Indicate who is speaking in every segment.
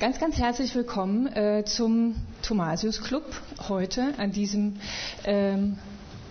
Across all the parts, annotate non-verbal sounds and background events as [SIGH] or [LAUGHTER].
Speaker 1: Ganz, ganz herzlich willkommen äh, zum Thomasius Club heute an diesem ähm,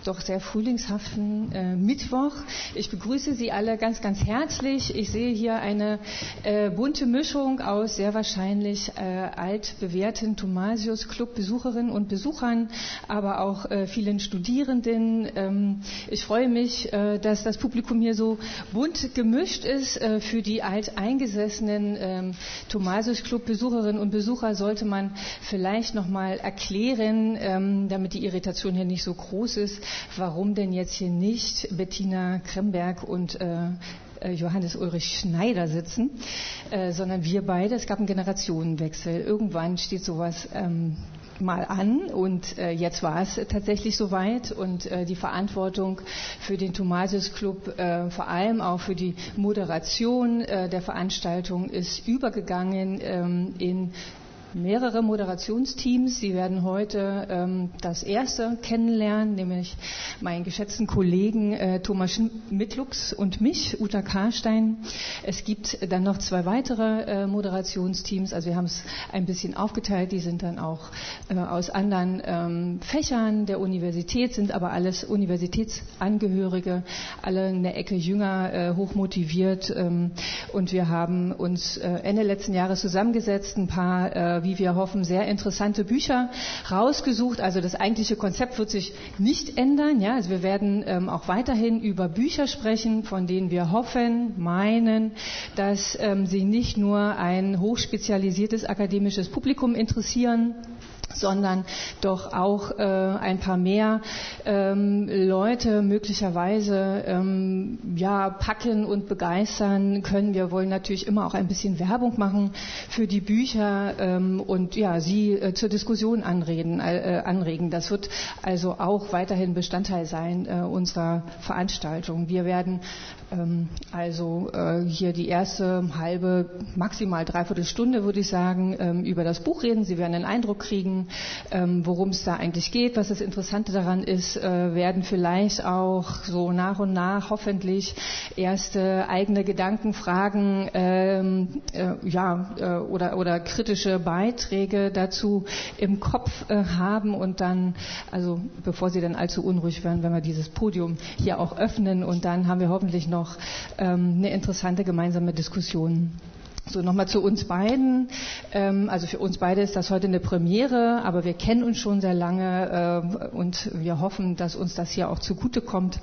Speaker 1: doch sehr frühlingshaften äh, Mittwoch. Ich begrüße Sie alle ganz, ganz herzlich. Ich sehe hier eine äh, bunte Mischung aus sehr wahrscheinlich äh, altbewährten Thomasius Club Besucherinnen und Besuchern, aber auch äh, vielen Studierenden. Ähm, ich freue mich, äh, dass das Publikum hier so bunt gemischt ist. Äh, für die alteingesessenen ähm, Thomasius Club Besucherinnen und Besucher sollte man vielleicht noch mal erklären, ähm, damit die Irritation hier nicht so groß ist, warum denn jetzt hier nicht Bettina Kremberg und äh, äh, Johannes Ulrich Schneider sitzen, äh, sondern wir beide. Es gab einen Generationenwechsel. Irgendwann steht sowas ähm, mal an und äh, jetzt war es tatsächlich soweit und äh, die Verantwortung für den Thomasius Club, äh, vor allem auch für die Moderation äh, der Veranstaltung ist übergegangen ähm, in mehrere Moderationsteams. Sie werden heute ähm, das erste kennenlernen, nämlich meinen geschätzten Kollegen äh, Thomas Mitlux und mich, Uta Karstein. Es gibt dann noch zwei weitere äh, Moderationsteams. Also wir haben es ein bisschen aufgeteilt. Die sind dann auch äh, aus anderen ähm, Fächern der Universität, sind aber alles Universitätsangehörige, alle in der Ecke jünger, äh, hochmotiviert. Ähm, und wir haben uns äh, Ende letzten Jahres zusammengesetzt, ein paar äh, wie wir hoffen, sehr interessante Bücher rausgesucht. Also das eigentliche Konzept wird sich nicht ändern. Ja? Also wir werden ähm, auch weiterhin über Bücher sprechen, von denen wir hoffen, meinen, dass ähm, sie nicht nur ein hochspezialisiertes akademisches Publikum interessieren, sondern doch auch äh, ein paar mehr ähm, Leute möglicherweise ähm, ja packen und begeistern können. Wir wollen natürlich immer auch ein bisschen Werbung machen für die Bücher ähm, und ja sie äh, zur Diskussion anreden, äh, anregen. Das wird also auch weiterhin Bestandteil sein äh, unserer Veranstaltung. Wir werden also äh, hier die erste halbe, maximal dreiviertel Stunde, würde ich sagen, ähm, über das Buch reden. Sie werden einen Eindruck kriegen, ähm, worum es da eigentlich geht, was das Interessante daran ist, äh, werden vielleicht auch so nach und nach hoffentlich erste eigene Gedanken, Fragen, äh, ja, oder, oder kritische Beiträge dazu im Kopf haben und dann, also bevor Sie dann allzu unruhig werden, wenn wir dieses Podium hier auch öffnen und dann haben wir hoffentlich noch noch ähm, eine interessante gemeinsame Diskussion. So, nochmal zu uns beiden. Ähm, also für uns beide ist das heute eine Premiere, aber wir kennen uns schon sehr lange äh, und wir hoffen, dass uns das hier auch zugutekommt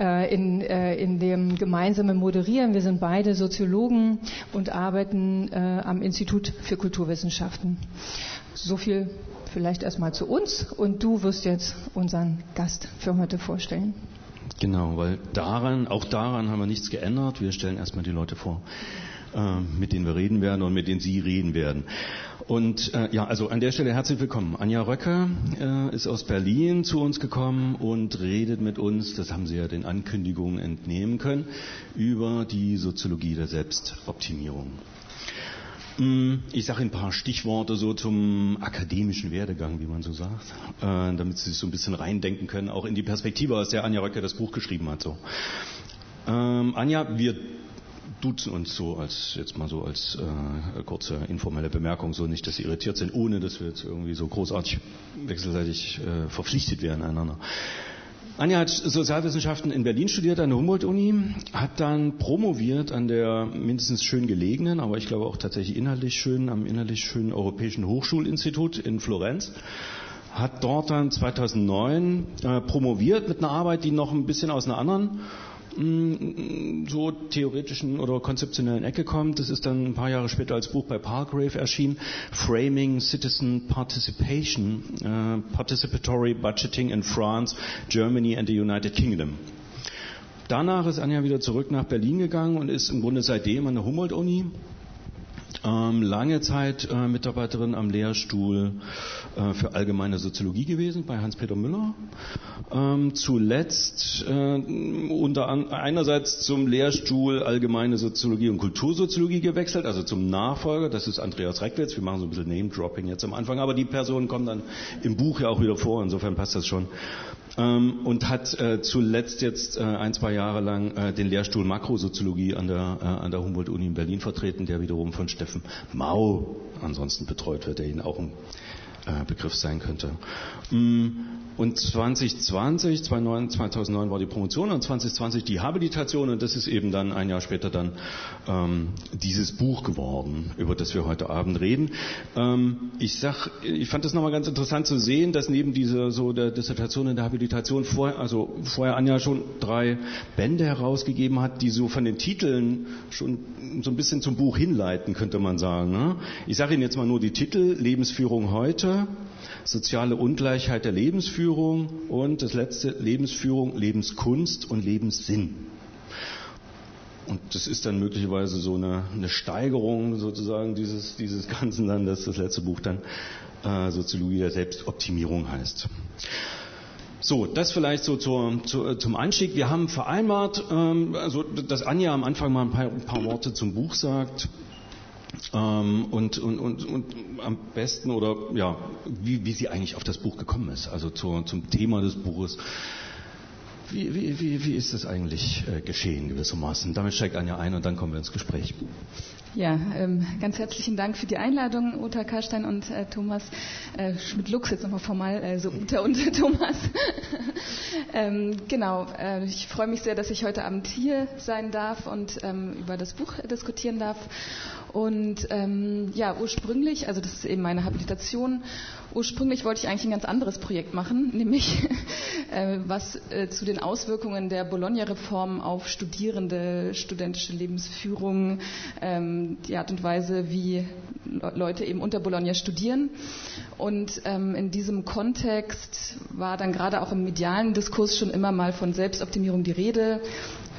Speaker 1: äh, in, äh, in dem gemeinsamen Moderieren. Wir sind beide Soziologen und arbeiten am Institut für Kulturwissenschaften. So viel vielleicht erstmal zu uns und du wirst jetzt unseren Gast für heute vorstellen.
Speaker 2: Genau, weil daran, auch daran haben wir nichts geändert. Wir stellen erstmal die Leute vor, äh, mit denen wir reden werden und mit denen Sie reden werden. Und äh, ja, also an der Stelle herzlich willkommen. Anja Röcker äh, ist aus Berlin zu uns gekommen und redet mit uns, das haben Sie ja den Ankündigungen entnehmen können, über die Soziologie der Selbstoptimierung. Mm, ich sage ein paar Stichworte so zum akademischen Werdegang, wie man so sagt, äh, damit Sie sich so ein bisschen reindenken können, auch in die Perspektive, aus der Anja Röcke das Buch geschrieben hat. So. Ähm, Anja, wir duzen uns so als jetzt mal so als äh, kurze informelle Bemerkung, so nicht, dass Sie irritiert sind, ohne dass wir jetzt irgendwie so großartig wechselseitig äh, verpflichtet werden einander. Anja hat Sozialwissenschaften in Berlin studiert, an der Humboldt-Uni, hat dann promoviert an der mindestens schön gelegenen, aber ich glaube auch tatsächlich inhaltlich schön, am inhaltlich schönen Europäischen Hochschulinstitut in Florenz hat dort dann 2009 äh, promoviert mit einer Arbeit, die noch ein bisschen aus einer anderen so theoretischen oder konzeptionellen Ecke kommt. Das ist dann ein paar Jahre später als Buch bei Palgrave erschienen. Framing Citizen Participation, uh, Participatory Budgeting in France, Germany and the United Kingdom. Danach ist Anja wieder zurück nach Berlin gegangen und ist im Grunde seitdem an der Humboldt-Uni lange Zeit äh, Mitarbeiterin am Lehrstuhl äh, für allgemeine Soziologie gewesen bei Hans-Peter Müller. Ähm, zuletzt äh, unter einerseits zum Lehrstuhl allgemeine Soziologie und Kultursoziologie gewechselt, also zum Nachfolger. Das ist Andreas Reckwitz. Wir machen so ein bisschen Name-Dropping jetzt am Anfang, aber die Personen kommen dann im Buch ja auch wieder vor. Insofern passt das schon ähm, und hat äh, zuletzt jetzt äh, ein, zwei Jahre lang äh, den Lehrstuhl Makrosoziologie an der, äh, an der Humboldt-Uni in Berlin vertreten, der wiederum von Steffen Mau ansonsten betreut wird, der Ihnen auch ein äh, Begriff sein könnte. Mm, und 2020, 2009 war die Promotion und 2020 die Habilitation und das ist eben dann ein Jahr später dann ähm, dieses Buch geworden, über das wir heute Abend reden. Ähm, ich sag, ich fand das nochmal ganz interessant zu sehen, dass neben dieser so der Dissertation und der Habilitation vorher, also vorher Anja schon drei Bände herausgegeben hat, die so von den Titeln schon so ein bisschen zum Buch hinleiten, könnte man sagen. Ne? Ich sage Ihnen jetzt mal nur die Titel: Lebensführung heute soziale Ungleichheit der Lebensführung und das letzte Lebensführung, Lebenskunst und Lebenssinn. Und das ist dann möglicherweise so eine, eine Steigerung sozusagen dieses, dieses Ganzen dann, dass das letzte Buch dann äh, Soziologie der Selbstoptimierung heißt. So, das vielleicht so zur, zu, zum Einstieg. Wir haben vereinbart, ähm, also dass Anja am Anfang mal ein paar, ein paar Worte zum Buch sagt. Ähm, und, und, und, und, am besten oder ja, wie, wie sie eigentlich auf das Buch gekommen ist, also zu, zum Thema des Buches. Wie, wie, wie, wie ist das eigentlich äh, geschehen gewissermaßen? Damit steigt Anja ein und dann kommen wir ins Gespräch.
Speaker 3: Ja, ähm, ganz herzlichen Dank für die Einladung, Uta Karstein und äh, Thomas äh, Schmidt-Lux, jetzt nochmal formal, äh, so Uta und [LAUGHS] Thomas. ähm, genau, äh, ich freue mich sehr, dass ich heute Abend hier sein darf und ähm, über das Buch diskutieren darf. Und ähm, ja, ursprünglich, also das ist eben meine Habilitation, ursprünglich wollte ich eigentlich ein ganz anderes Projekt machen, [LAUGHS] nämlich äh, was äh, zu den Auswirkungen der Bologna-Reform auf Studierende, studentische Lebensführung, ähm, die Art und Weise, wie Leute eben unter Bologna studieren. Und ähm, in diesem Kontext war dann gerade auch im medialen Diskurs schon immer mal von Selbstoptimierung die Rede.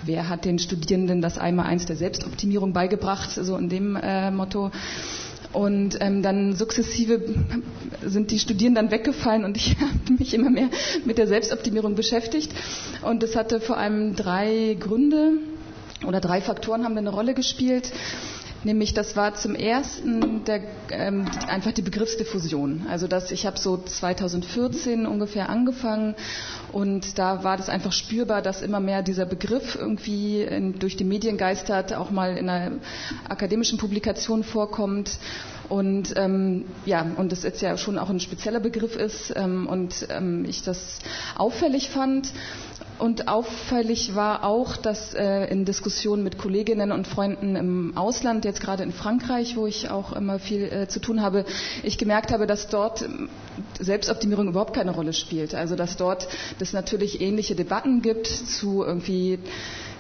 Speaker 3: Wer hat den Studierenden das einmal eins der Selbstoptimierung beigebracht, so in dem äh, Motto. Und ähm, dann sukzessive sind die Studierenden weggefallen und [LAUGHS] ich habe mich immer mehr mit der Selbstoptimierung beschäftigt. Und das hatte vor allem drei Gründe oder drei Faktoren haben eine Rolle gespielt. Nämlich das war zum ersten der, ähm, einfach die Begriffsdiffusion. Also dass ich habe so 2014 ungefähr angefangen und da war das einfach spürbar, dass immer mehr dieser Begriff irgendwie in, durch die Medien geistert, auch mal in einer akademischen Publikation vorkommt. Und ähm, ja, und das jetzt ja schon auch ein spezieller Begriff ist ähm, und ähm, ich das auffällig fand. Und auffällig war auch, dass äh, in Diskussionen mit Kolleginnen und Freunden im Ausland, jetzt gerade in Frankreich, wo ich auch immer viel äh, zu tun habe, ich gemerkt habe, dass dort ähm, Selbstoptimierung überhaupt keine Rolle spielt. Also dass dort es natürlich ähnliche Debatten gibt zu irgendwie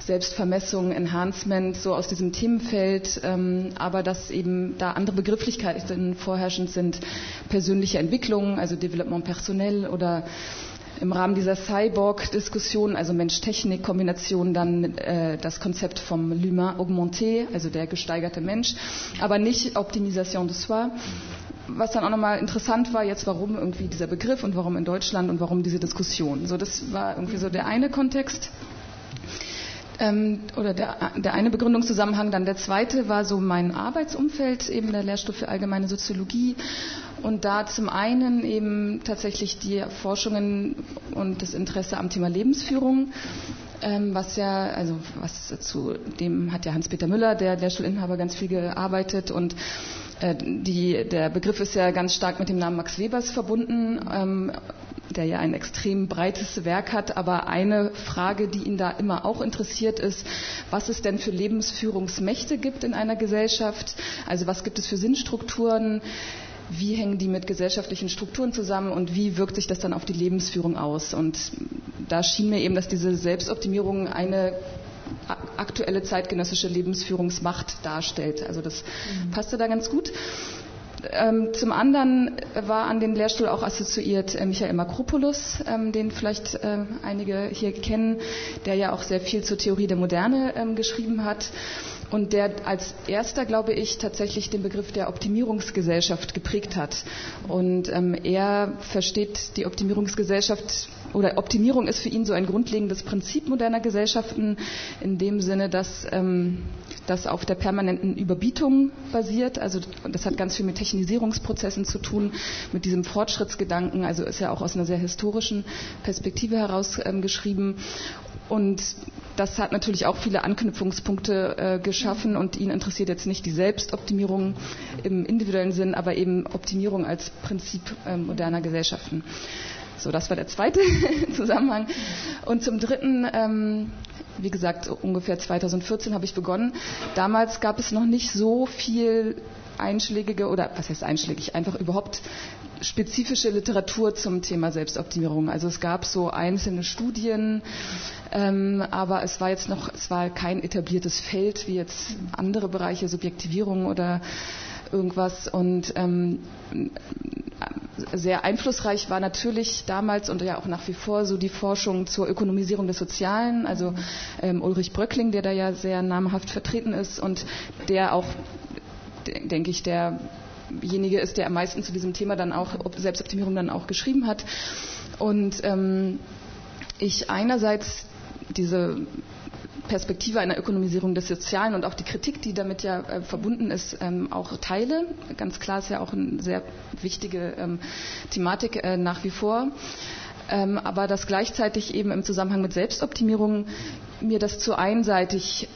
Speaker 3: Selbstvermessung, Enhancement, so aus diesem Themenfeld, ähm, aber dass eben da andere Begrifflichkeiten vorherrschend sind, persönliche Entwicklung, also Development personell oder im Rahmen dieser Cyborg-Diskussion, also Mensch-Technik-Kombination, dann äh, das Konzept vom L'humain augmenté, also der gesteigerte Mensch, aber nicht Optimisation de soi. Was dann auch nochmal interessant war, jetzt warum irgendwie dieser Begriff und warum in Deutschland und warum diese Diskussion. So, das war irgendwie so der eine Kontext ähm, oder der, der eine Begründungszusammenhang. Dann der zweite war so mein Arbeitsumfeld, eben der Lehrstuhl für allgemeine Soziologie und da zum einen eben tatsächlich die Forschungen und das Interesse am Thema Lebensführung, ähm, was ja, also was zu dem hat ja Hans-Peter Müller, der Lehrstuhlinhaber, ganz viel gearbeitet und äh, die, der Begriff ist ja ganz stark mit dem Namen Max Webers verbunden, ähm, der ja ein extrem breites Werk hat. Aber eine Frage, die ihn da immer auch interessiert, ist, was es denn für Lebensführungsmächte gibt in einer Gesellschaft. Also was gibt es für Sinnstrukturen? Wie hängen die mit gesellschaftlichen Strukturen zusammen und wie wirkt sich das dann auf die Lebensführung aus? Und da schien mir eben, dass diese Selbstoptimierung eine aktuelle zeitgenössische Lebensführungsmacht darstellt. Also das mhm. passte da ganz gut. Ähm, zum anderen war an den Lehrstuhl auch assoziiert äh, Michael Makropoulos, ähm, den vielleicht äh, einige hier kennen, der ja auch sehr viel zur Theorie der Moderne ähm, geschrieben hat. Und der als erster, glaube ich, tatsächlich den Begriff der Optimierungsgesellschaft geprägt hat. Und ähm, er versteht die Optimierungsgesellschaft oder Optimierung ist für ihn so ein grundlegendes Prinzip moderner Gesellschaften in dem Sinne, dass ähm, das auf der permanenten Überbietung basiert. Also das hat ganz viel mit Technisierungsprozessen zu tun, mit diesem Fortschrittsgedanken. Also ist ja auch aus einer sehr historischen Perspektive heraus ähm, geschrieben. Und das hat natürlich auch viele Anknüpfungspunkte äh, geschaffen und ihn interessiert jetzt nicht die Selbstoptimierung im individuellen Sinn, aber eben Optimierung als Prinzip äh, moderner Gesellschaften. So, das war der zweite [LAUGHS] Zusammenhang. Und zum dritten, ähm, wie gesagt, ungefähr 2014 habe ich begonnen. Damals gab es noch nicht so viel einschlägige oder was heißt einschlägig, einfach überhaupt spezifische Literatur zum Thema Selbstoptimierung. Also es gab so einzelne Studien, ähm, aber es war jetzt noch, es war kein etabliertes Feld wie jetzt andere Bereiche, Subjektivierung oder irgendwas. Und ähm, sehr einflussreich war natürlich damals und ja auch nach wie vor so die Forschung zur Ökonomisierung des Sozialen. Also ähm, Ulrich Bröckling, der da ja sehr namhaft vertreten ist und der auch, denke ich, derjenige ist, der am meisten zu diesem Thema dann auch Selbstoptimierung dann auch geschrieben hat. Und ähm, ich einerseits diese Perspektive einer Ökonomisierung des Sozialen und auch die Kritik, die damit ja äh, verbunden ist, ähm, auch teile. Ganz klar ist ja auch eine sehr wichtige ähm, Thematik äh, nach wie vor. Ähm, aber dass gleichzeitig eben im Zusammenhang mit Selbstoptimierung mir das zu einseitig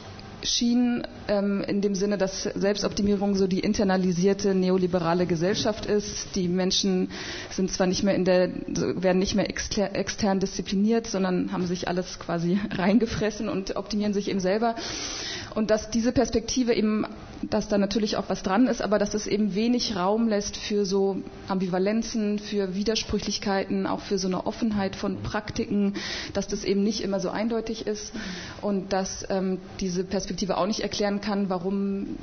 Speaker 3: schien, ähm, in dem Sinne, dass Selbstoptimierung so die internalisierte neoliberale Gesellschaft ist. Die Menschen sind zwar nicht mehr in der, werden nicht mehr extern diszipliniert, sondern haben sich alles quasi [LAUGHS] reingefressen und optimieren sich eben selber. Und dass diese Perspektive eben, dass da natürlich auch was dran ist, aber dass es eben wenig Raum lässt für so Ambivalenzen, für Widersprüchlichkeiten, auch für so eine Offenheit von Praktiken, dass das eben nicht immer so eindeutig ist und dass ähm, diese Perspektive auch nicht erklären kann, warum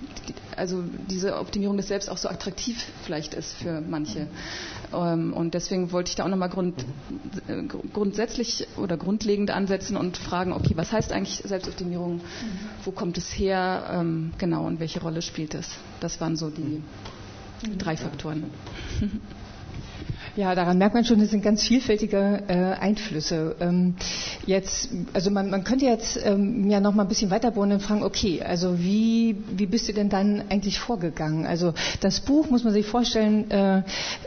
Speaker 3: also diese Optimierung des Selbst auch so attraktiv vielleicht ist für manche. Ähm, und deswegen wollte ich da auch nochmal grund, äh, grundsätzlich oder grundlegend ansetzen und fragen, okay, was heißt eigentlich Selbstoptimierung? Wo kommt es her? Ähm, genau, und welche Rolle spielt es? Das waren so die drei Faktoren. [LAUGHS] [LAUGHS]
Speaker 1: Ja, daran merkt man schon, es sind ganz vielfältige äh, Einflüsse. Ähm, jetzt, also man, man könnte jetzt ähm, ja noch mal ein bisschen weiter bohren und fragen, okay, also wie, wie bist du denn dann eigentlich vorgegangen? Also das Buch, muss man sich vorstellen, äh,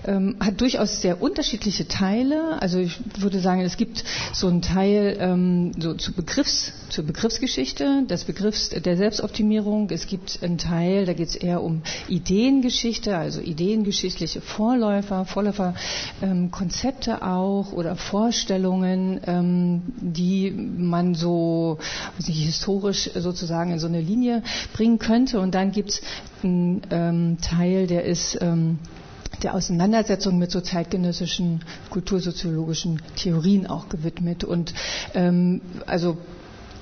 Speaker 1: ähm, hat durchaus sehr unterschiedliche Teile. Also ich würde sagen, es gibt so einen Teil ähm, so zu Begriffs, zur Begriffsgeschichte, des Begriffs der Selbstoptimierung. Es gibt einen Teil, da geht es eher um Ideengeschichte, also ideengeschichtliche Vorläufer, Vorläufer ähm, Konzepte auch oder Vorstellungen, ähm, die man so nicht, historisch sozusagen in so eine Linie bringen könnte. Und dann gibt es einen ähm, Teil, der ist ähm, der Auseinandersetzung mit so zeitgenössischen kultursoziologischen Theorien auch gewidmet. Und ähm, also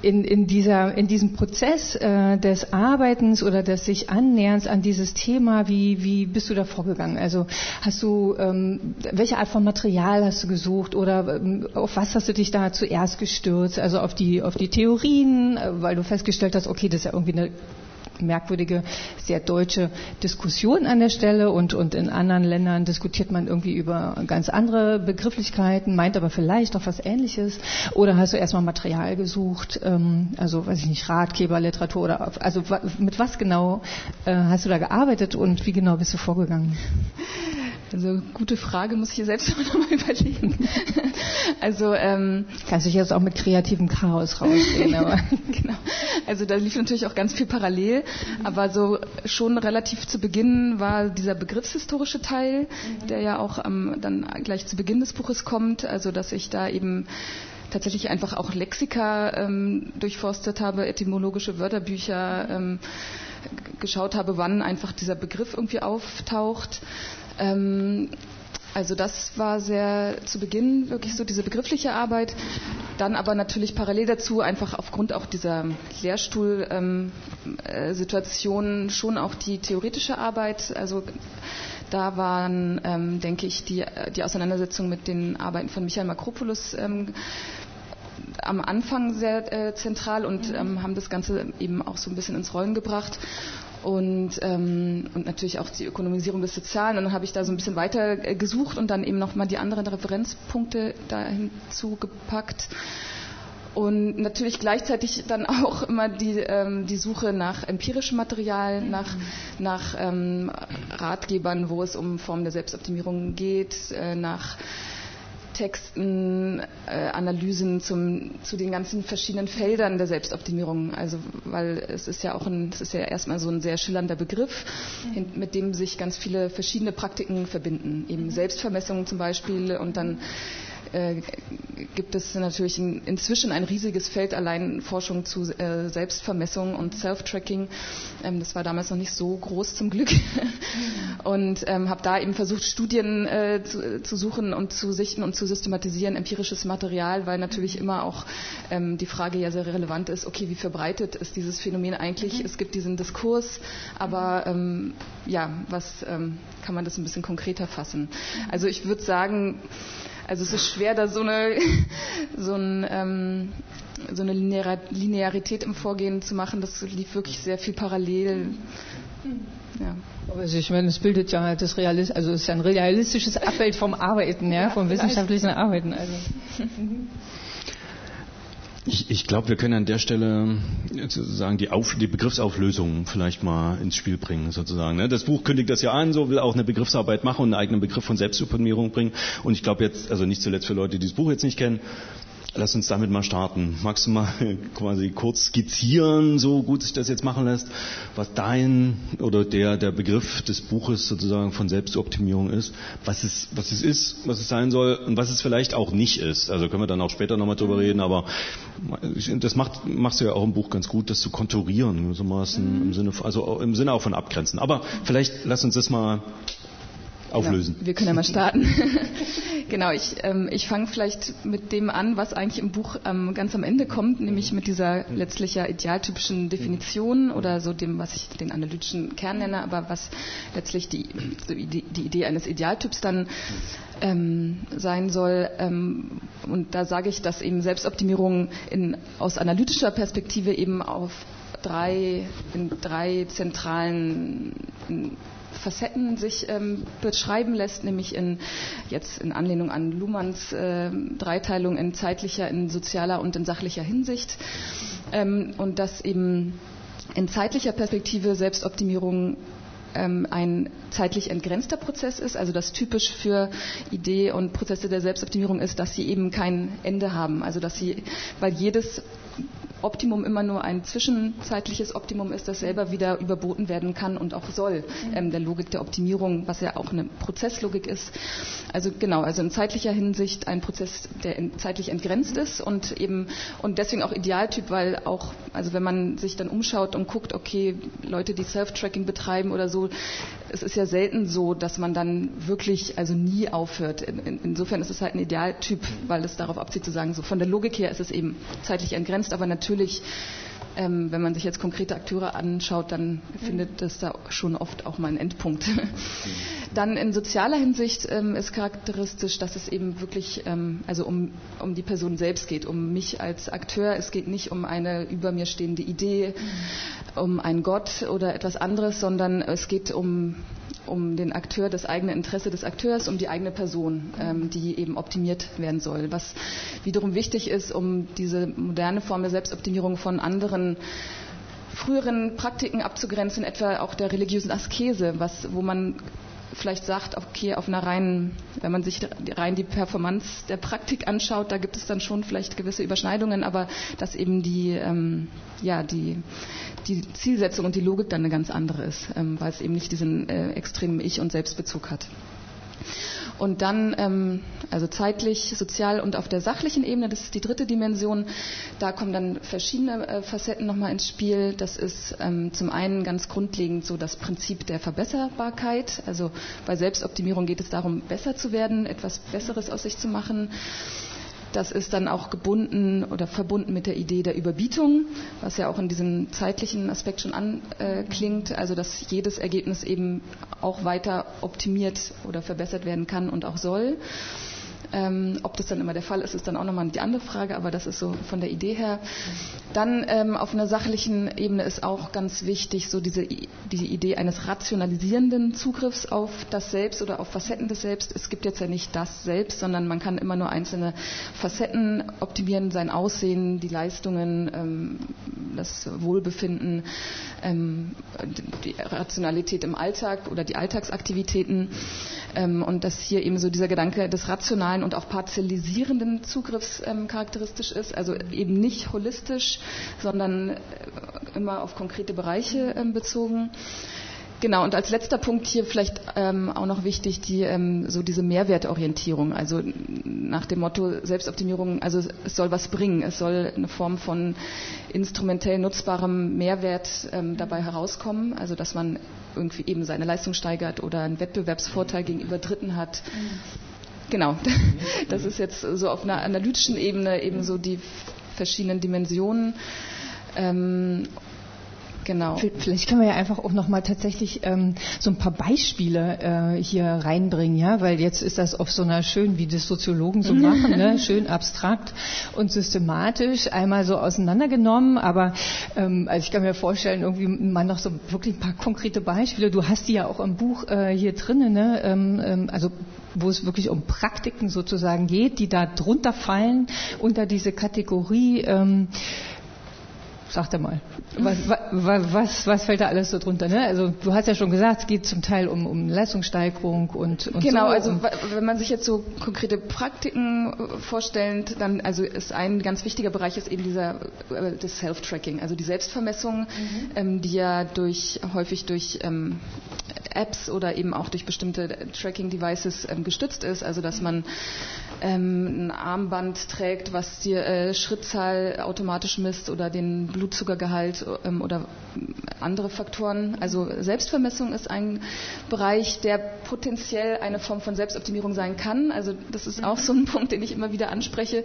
Speaker 1: in, in, dieser, in diesem Prozess äh, des Arbeitens oder des sich Annäherns an dieses Thema, wie, wie bist du da vorgegangen? Also hast du, ähm, welche Art von Material hast du gesucht oder ähm, auf was hast du dich da zuerst gestürzt? Also auf die, auf die Theorien, äh, weil du festgestellt hast, okay, das ist ja irgendwie eine merkwürdige, sehr deutsche Diskussion an der Stelle und, und in anderen Ländern diskutiert man irgendwie über ganz andere Begrifflichkeiten, meint aber vielleicht auch was Ähnliches. Oder hast du erstmal Material gesucht, ähm, also weiß ich nicht, Ratgeber, Literatur oder also mit was genau äh, hast du da gearbeitet und wie genau bist du vorgegangen? [LAUGHS]
Speaker 3: Also gute Frage, muss ich hier selbst [LAUGHS] noch mal überlegen.
Speaker 1: Also ähm, kannst du jetzt auch mit kreativem Chaos rausgehen, [LAUGHS] aber
Speaker 3: genau. Also da lief natürlich auch ganz viel parallel, aber so schon relativ zu Beginn war dieser begriffshistorische Teil, der ja auch ähm, dann gleich zu Beginn des Buches kommt, also dass ich da eben tatsächlich einfach auch Lexika ähm, durchforstet habe, etymologische Wörterbücher ähm, geschaut habe, wann einfach dieser Begriff irgendwie auftaucht. Ähm, also das war sehr zu Beginn wirklich so diese begriffliche Arbeit. Dann aber natürlich parallel dazu einfach aufgrund auch dieser Lehrstuhlsituation ähm, äh, schon auch die theoretische Arbeit. Also da waren, ähm, denke ich, die, die Auseinandersetzung mit den Arbeiten von Michael Makropoulos ähm, am Anfang sehr äh, zentral und mhm. ähm, haben das Ganze eben auch so ein bisschen ins Rollen gebracht und, ähm, und natürlich auch die Ökonomisierung des Sozialen. Und dann habe ich da so ein bisschen weiter äh, gesucht und dann eben nochmal die anderen Referenzpunkte da hinzugepackt. Und natürlich gleichzeitig dann [LAUGHS] auch immer die, ähm, die Suche nach empirischem Material, nach, nach ähm, Ratgebern, wo es um Formen der Selbstoptimierung geht, äh, nach Texten, äh, Analysen zum, zu den ganzen verschiedenen Feldern der Selbstoptimierung. Also, weil es ist ja auch ein, es ist ja erstmal so ein sehr schillernder Begriff, mit dem sich ganz viele verschiedene Praktiken verbinden. Eben Selbstvermessungen zum Beispiel und dann äh, gibt es natürlich in, inzwischen ein riesiges Feld allein Forschung zu äh, Selbstvermessung und Self-Tracking. Ähm, das war damals noch nicht so groß zum Glück. [LAUGHS] und ähm, habe da eben versucht, Studien äh, zu, zu, suchen und zu sichten und zu systematisieren, empirisches Material, weil natürlich immer auch ähm, die Frage ja sehr relevant ist, okay, wie verbreitet ist dieses Phänomen eigentlich? Mhm. Es gibt diesen Diskurs, aber ähm, ja, was ähm, kann man das ein bisschen konkreter fassen? Also ich würde sagen, also es ist schwer, da so eine, [LAUGHS] so, ein, ähm, so eine Linearität im Vorgehen zu machen. Das lief wirklich sehr viel parallel.
Speaker 1: Ja. Also ich meine, es bildet ja das Realist, also es ist ein realistisches Abbild vom Arbeiten, ja, vom wissenschaftlichen Arbeiten. Also. [LAUGHS]
Speaker 2: Ich, ich glaube, wir können an der Stelle sozusagen die, Auf, die Begriffsauflösung vielleicht mal ins Spiel bringen, sozusagen. Ne? Das Buch kündigt das ja an, so will auch eine Begriffsarbeit machen und einen eigenen Begriff von Selbstoptimierung bringen. Und ich glaube jetzt, also nicht zuletzt für Leute, die das Buch jetzt nicht kennen, Lass uns damit mal starten. Magst du mal [LAUGHS] quasi kurz skizzieren, so gut sich das jetzt machen lässt, was dein oder der, der Begriff des Buches sozusagen von Selbstoptimierung ist, was es, was es ist, was es sein soll und was es vielleicht auch nicht ist. Also können wir dann auch später nochmal drüber reden, aber das macht, machst du ja auch im Buch ganz gut, das zu konturieren, gewissermaßen im Sinne, also im Sinne auch von abgrenzen. Aber vielleicht lass uns das mal auflösen.
Speaker 3: Genau, wir können ja mal starten. [LAUGHS] genau, ich, ähm, ich fange vielleicht mit dem an, was eigentlich im Buch ähm, ganz am Ende kommt, nämlich mit dieser letztlich ja idealtypischen Definition oder so dem, was ich den analytischen Kern nenne, aber was letztlich die, die, die Idee eines Idealtyps dann ähm, sein soll. Ähm, und da sage ich, dass eben Selbstoptimierung in, aus analytischer Perspektive eben auf drei, in drei zentralen in Facetten sich ähm, beschreiben lässt, nämlich in, jetzt in Anlehnung an Luhmanns äh, Dreiteilung in zeitlicher, in sozialer und in sachlicher Hinsicht. Ähm, und dass eben in zeitlicher Perspektive Selbstoptimierung ähm, ein zeitlich entgrenzter Prozess ist, also das typisch für Idee und Prozesse der Selbstoptimierung ist, dass sie eben kein Ende haben, also dass sie, weil jedes Optimum immer nur ein zwischenzeitliches Optimum ist, das selber wieder überboten werden kann und auch soll, mhm. ähm, der Logik der Optimierung, was ja auch eine Prozesslogik ist. Also genau, also in zeitlicher Hinsicht ein Prozess, der in, zeitlich entgrenzt ist und eben und deswegen auch Idealtyp, weil auch, also wenn man sich dann umschaut und guckt, okay, Leute, die Self-Tracking betreiben oder so, es ist ja selten so, dass man dann wirklich also nie aufhört. In, in, insofern ist es halt ein Idealtyp, weil es darauf abzieht zu sagen, so von der Logik her ist es eben zeitlich entgrenzt, aber natürlich natürlich, ähm, wenn man sich jetzt konkrete Akteure anschaut, dann mhm. findet das da schon oft auch mal einen Endpunkt. [LAUGHS] dann in sozialer Hinsicht ähm, ist charakteristisch, dass es eben wirklich ähm, also um, um die Person selbst geht, um mich als Akteur. Es geht nicht um eine über mir stehende Idee, mhm. um einen Gott oder etwas anderes, sondern es geht um um den Akteur, das eigene Interesse des Akteurs, um die eigene Person, ähm, die eben optimiert werden soll. Was wiederum wichtig ist, um diese moderne Form der Selbstoptimierung von anderen früheren Praktiken abzugrenzen, etwa auch der religiösen Askese, was, wo man vielleicht sagt, okay, auf einer reinen, wenn man sich rein die Performance der Praktik anschaut, da gibt es dann schon vielleicht gewisse Überschneidungen, aber dass eben die, ähm, ja, die, die Zielsetzung und die Logik dann eine ganz andere ist, ähm, weil es eben nicht diesen äh, extremen Ich- und Selbstbezug hat. Und dann, ähm, also zeitlich, sozial und auf der sachlichen Ebene, das ist die dritte Dimension, da kommen dann verschiedene äh, Facetten nochmal ins Spiel. Das ist ähm, zum einen ganz grundlegend so das Prinzip der Verbesserbarkeit. Also bei Selbstoptimierung geht es darum, besser zu werden, etwas Besseres aus sich zu machen. Das ist dann auch gebunden oder verbunden mit der Idee der Überbietung, was ja auch in diesem zeitlichen Aspekt schon anklingt, also dass jedes Ergebnis eben auch weiter optimiert oder verbessert werden kann und auch soll. Ähm, ob das dann immer der Fall ist, ist dann auch nochmal die andere Frage, aber das ist so von der Idee her. Dann ähm, auf einer sachlichen Ebene ist auch ganz wichtig so diese die Idee eines rationalisierenden Zugriffs auf das Selbst oder auf Facetten des Selbst. Es gibt jetzt ja nicht das Selbst, sondern man kann immer nur einzelne Facetten optimieren, sein Aussehen, die Leistungen, ähm, das Wohlbefinden, ähm, die Rationalität im Alltag oder die Alltagsaktivitäten und dass hier eben so dieser Gedanke des rationalen und auch partialisierenden Zugriffs ähm, charakteristisch ist, also eben nicht holistisch, sondern äh, immer auf konkrete Bereiche ähm, bezogen. Genau, und als letzter Punkt hier vielleicht ähm, auch noch wichtig, die, ähm, so diese Mehrwertorientierung, also nach dem Motto Selbstoptimierung, also es soll was bringen, es soll eine Form von instrumentell nutzbarem Mehrwert ähm, dabei herauskommen, also dass man irgendwie eben seine Leistung steigert oder einen Wettbewerbsvorteil gegenüber Dritten hat. Genau, [LAUGHS] das ist jetzt so auf einer analytischen Ebene eben so die verschiedenen Dimensionen. Ähm,
Speaker 1: Genau. Vielleicht können wir ja einfach auch nochmal tatsächlich ähm, so ein paar Beispiele äh, hier reinbringen, ja, weil jetzt ist das auf so einer schön, wie das Soziologen so [LAUGHS] machen, ne? schön abstrakt und systematisch einmal so auseinandergenommen, aber ähm, also ich kann mir vorstellen, irgendwie mal noch so wirklich ein paar konkrete Beispiele. Du hast die ja auch im Buch äh, hier drinnen, ne? Ähm, ähm, also wo es wirklich um Praktiken sozusagen geht, die da drunter fallen unter diese Kategorie. Sag dir mal, was, was, was, fällt da alles so drunter? Ne? Also du hast ja schon gesagt, es geht zum Teil um, um Leistungssteigerung und, und
Speaker 3: genau.
Speaker 1: So.
Speaker 3: Also wenn man sich jetzt so konkrete Praktiken äh, vorstellt, dann also ist ein ganz wichtiger Bereich ist eben dieser äh, das Self-Tracking, also die Selbstvermessung, mhm. ähm, die ja durch häufig durch ähm, Apps oder eben auch durch bestimmte Tracking-Devices ähm, gestützt ist. Also dass man ähm, ein Armband trägt, was die äh, Schrittzahl automatisch misst oder den Blutzuckergehalt ähm, oder andere Faktoren. Also Selbstvermessung ist ein Bereich, der potenziell eine Form von Selbstoptimierung sein kann. Also das ist auch so ein [LAUGHS] Punkt, den ich immer wieder anspreche.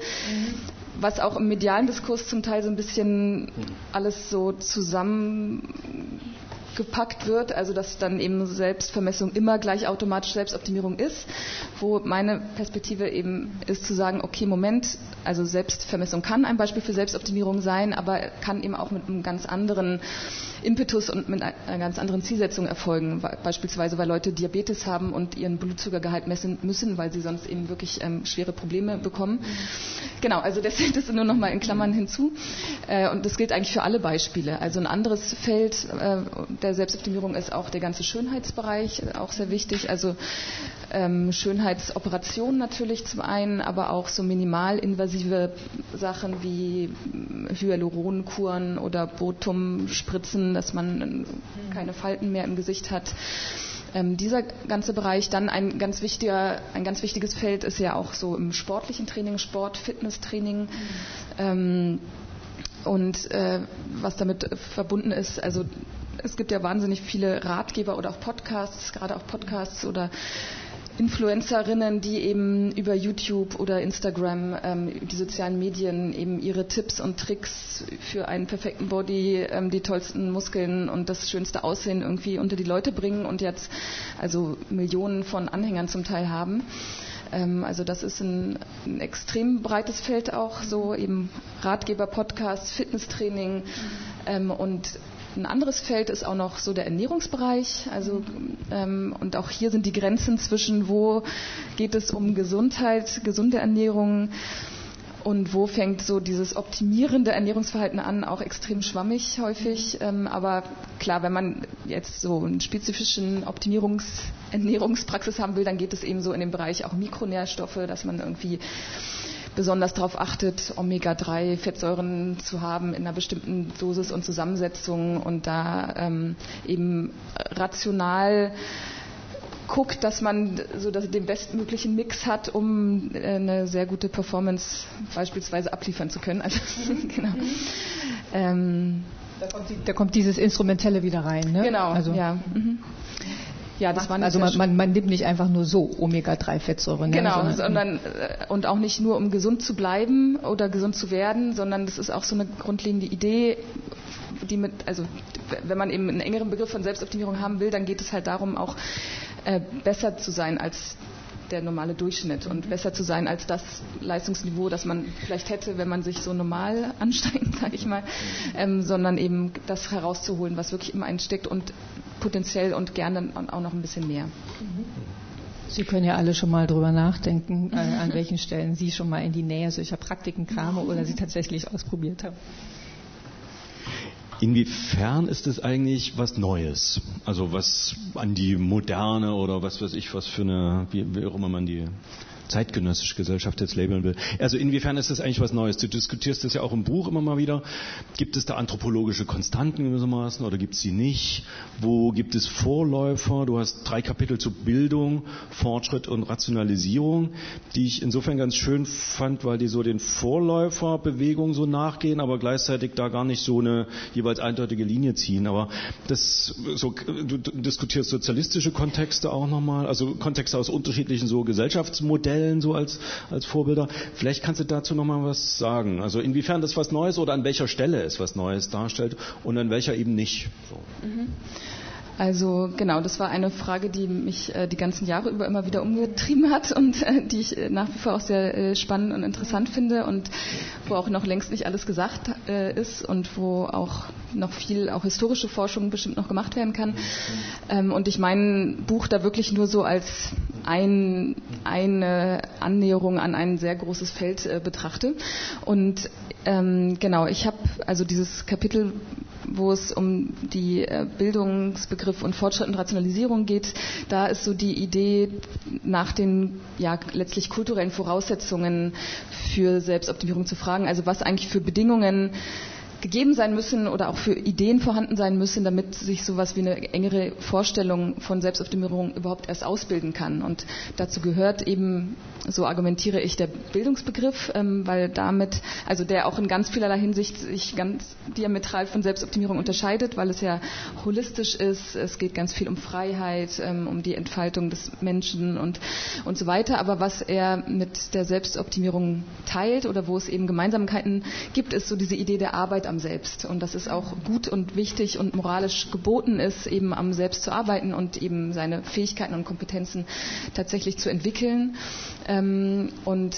Speaker 3: Was auch im medialen Diskurs zum Teil so ein bisschen alles so zusammen gepackt wird, also dass dann eben Selbstvermessung immer gleich automatisch Selbstoptimierung ist, wo meine Perspektive eben ist zu sagen, okay, Moment, also Selbstvermessung kann ein Beispiel für Selbstoptimierung sein, aber kann eben auch mit einem ganz anderen Impetus und mit einer ganz anderen Zielsetzung erfolgen. Beispielsweise, weil Leute Diabetes haben und ihren Blutzuckergehalt messen müssen, weil sie sonst eben wirklich ähm, schwere Probleme bekommen. Genau, also das, [LAUGHS] das nur noch mal in Klammern hinzu. Äh, und das gilt eigentlich für alle Beispiele. Also ein anderes Feld äh, der Selbstoptimierung ist auch der ganze Schönheitsbereich, äh, auch sehr wichtig. Also ähm, Schönheitsoperationen natürlich zum einen, aber auch so minimalinvasive Sachen wie Hyaluronkuren oder Botum-Spritzen, dass man keine Falten mehr im Gesicht hat. Ähm, dieser ganze Bereich, dann ein ganz wichtiger, ein ganz wichtiges Feld ist ja auch so im sportlichen Training, Sport, Fitnesstraining. Mhm. Ähm, und äh, was damit verbunden ist, also es gibt ja wahnsinnig viele Ratgeber oder auch Podcasts, gerade auch Podcasts oder Influencerinnen, die eben über YouTube oder Instagram, ähm, die sozialen Medien eben ihre Tipps und Tricks für einen perfekten Body, ähm, die tollsten Muskeln und das schönste Aussehen irgendwie unter die Leute bringen und jetzt also Millionen von Anhängern zum Teil haben. Ähm, also das ist ein, ein, extrem breites Feld auch, so eben Ratgeber, Podcasts, Fitnesstraining ähm, und ein anderes Feld ist auch noch so der Ernährungsbereich. Also, ähm, und auch hier sind die Grenzen zwischen, wo geht es um Gesundheit, gesunde Ernährung und wo fängt so dieses optimierende Ernährungsverhalten an, auch extrem schwammig häufig. Ähm, aber klar, wenn man jetzt so einen spezifischen Optimierungs Ernährungspraxis haben will, dann geht es eben so in den Bereich auch Mikronährstoffe, dass man irgendwie besonders darauf achtet, Omega-3-Fettsäuren zu haben in einer bestimmten Dosis und Zusammensetzung und da ähm, eben rational guckt, dass man so dass den bestmöglichen Mix hat, um äh, eine sehr gute Performance beispielsweise abliefern zu können. Also, [LAUGHS] genau.
Speaker 1: Ähm, da, kommt die, da, kommt dieses Instrumentelle wieder rein. Ne?
Speaker 3: Genau,
Speaker 1: also,
Speaker 3: ja. Mhm.
Speaker 1: Ja, das war also man, man, man, nimmt nicht einfach nur so Omega-3-Fettsäuren.
Speaker 3: Ne, genau, sondern, sondern, äh, und auch nicht nur um gesund zu bleiben oder gesund zu werden, sondern das ist auch so eine grundlegende Idee, die mit, also wenn man eben einen engeren Begriff von Selbstoptimierung haben will, dann geht es halt darum, auch äh, besser zu sein als der normale Durchschnitt und besser zu sein als das Leistungsniveau, das man vielleicht hätte, wenn man sich so normal [LAUGHS] anstrengt, sage ich mal, ähm, sondern eben das herauszuholen, was wirklich immer einsteckt und potenziell und gerne auch noch ein bisschen mehr.
Speaker 1: Sie können ja alle schon mal drüber nachdenken, äh, an welchen Stellen Sie schon mal in die Nähe solcher Praktiken kamen oder sie tatsächlich ausprobiert haben.
Speaker 2: Inwiefern ist es eigentlich was Neues? Also was an die moderne oder was weiß ich, was für eine, wie, wie auch immer man die zeitgenössische Gesellschaft jetzt labeln will. Also inwiefern ist das eigentlich was Neues? Du diskutierst das ja auch im Buch immer mal wieder. Gibt es da anthropologische Konstanten gewissermaßen oder gibt es sie nicht? Wo gibt es Vorläufer? Du hast drei Kapitel zu Bildung, Fortschritt und Rationalisierung, die ich insofern ganz schön fand, weil die so den Vorläuferbewegungen so nachgehen, aber gleichzeitig da gar nicht so eine jeweils eindeutige Linie ziehen. Aber das, so, du diskutierst sozialistische Kontexte auch nochmal, also Kontexte aus unterschiedlichen so Gesellschaftsmodellen Quellen so als, als Vorbilder. Vielleicht kannst du dazu nochmal was sagen. Also inwiefern das was Neues oder an welcher Stelle es was Neues darstellt und an welcher eben nicht. So.
Speaker 3: Mhm. Also genau, das war eine Frage, die mich äh, die ganzen Jahre über immer wieder umgetrieben hat und äh, die ich äh, nach wie vor auch sehr äh, spannend und interessant finde und wo auch noch längst nicht alles gesagt äh, ist und wo auch noch viel auch historische Forschung bestimmt noch gemacht werden kann. Ähm, und ich mein Buch da wirklich nur so als ein, eine Annäherung an ein sehr großes Feld äh, betrachte. Und ähm, genau, ich habe also dieses Kapitel wo es um die äh, Bildungsbegriff und Fortschritt und Rationalisierung geht, da ist so die Idee nach den ja letztlich kulturellen Voraussetzungen für Selbstoptimierung zu fragen. Also was eigentlich für Bedingungen gegeben sein müssen oder auch für Ideen vorhanden sein müssen, damit sich sowas wie eine engere Vorstellung von Selbstoptimierung überhaupt erst ausbilden kann. Und dazu gehört eben, so argumentiere ich, der Bildungsbegriff, ähm, weil damit, also der auch in ganz vielerlei Hinsicht sich ganz diametral von Selbstoptimierung unterscheidet, weil es ja holistisch ist. Es geht ganz viel um Freiheit, ähm, um die Entfaltung des Menschen und, und so weiter. Aber was er mit der Selbstoptimierung teilt oder wo es eben Gemeinsamkeiten gibt, ist so diese Idee der Arbeit am Selbst. Und dass es auch gut und wichtig und moralisch geboten ist, eben am Selbst zu arbeiten und eben seine Fähigkeiten und Kompetenzen tatsächlich zu entwickeln. Ähm, und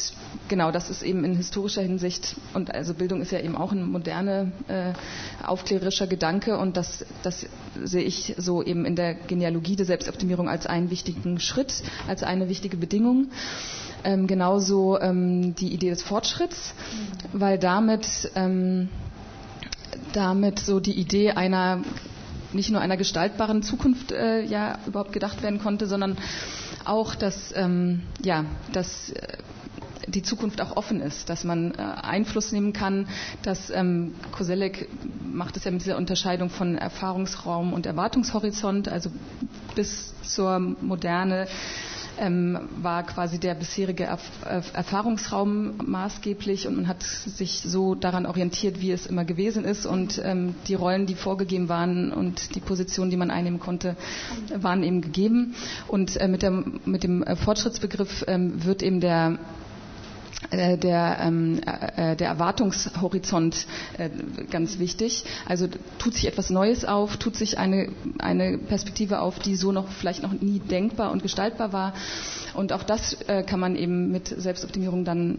Speaker 3: genau, das ist eben in historischer Hinsicht, und also Bildung ist ja eben auch ein moderner, äh, aufklärerischer Gedanke und das, das sehe ich so eben in der Genealogie der Selbstoptimierung als einen wichtigen Schritt, als eine wichtige Bedingung. Ähm, genauso ähm, die Idee des Fortschritts, weil damit ähm, damit so die Idee einer nicht nur einer gestaltbaren Zukunft äh, ja überhaupt gedacht werden konnte, sondern auch, dass ähm, ja, dass äh, die Zukunft auch offen ist, dass man äh, Einfluss nehmen kann, dass ähm, Koselleck macht es ja mit dieser Unterscheidung von Erfahrungsraum und Erwartungshorizont, also bis zur Moderne ähm, war quasi der bisherige Erf Erfahrungsraum maßgeblich und man hat sich so daran orientiert, wie es immer gewesen ist und ähm, die Rollen, die vorgegeben waren und die Positionen, die man einnehmen konnte, waren eben gegeben. Und äh, mit, der, mit, dem äh, Fortschrittsbegriff ähm, wird eben der der, ähm, äh, der Erwartungshorizont äh, ganz wichtig. Also tut sich etwas Neues auf, tut sich eine, eine Perspektive auf, die so noch vielleicht noch nie denkbar und gestaltbar war. Und auch das äh, kann man eben mit Selbstoptimierung dann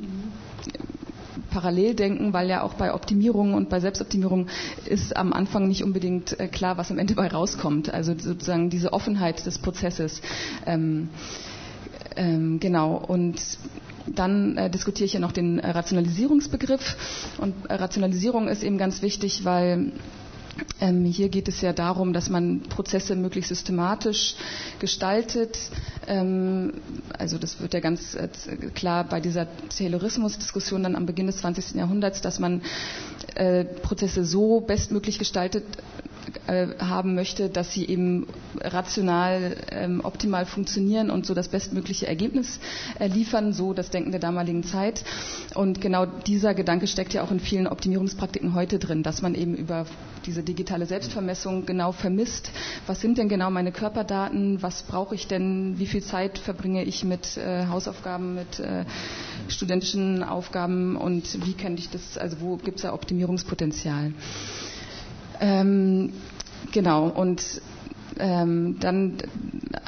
Speaker 3: parallel denken, weil ja auch bei Optimierung und bei Selbstoptimierung ist am Anfang nicht unbedingt äh, klar, was am Ende bei rauskommt. Also sozusagen diese Offenheit des Prozesses. Ähm, ähm, genau. Und dann äh, diskutiere ich ja noch den äh, Rationalisierungsbegriff. Und äh, Rationalisierung ist eben ganz wichtig, weil ähm, hier geht es ja darum, dass man Prozesse möglichst systematisch gestaltet. Ähm, also das wird ja ganz äh, klar bei dieser Taylorismus-Diskussion dann am Beginn des 20. Jahrhunderts, dass man äh, Prozesse so bestmöglich gestaltet äh, haben möchte, dass sie eben rational ähm, optimal funktionieren und so das bestmögliche Ergebnis äh, liefern, so das Denken der damaligen Zeit. Und genau dieser Gedanke steckt ja auch in vielen Optimierungspraktiken heute drin, dass man eben über diese digitale Selbstvermessung genau vermisst, was sind denn genau meine Körperdaten, was brauche ich denn, wie viel Zeit verbringe ich mit äh, Hausaufgaben, mit äh, studentischen Aufgaben und wie kann ich das, also wo gibt es da Optimierungspotenzial. Ähm, genau, und ähm, dann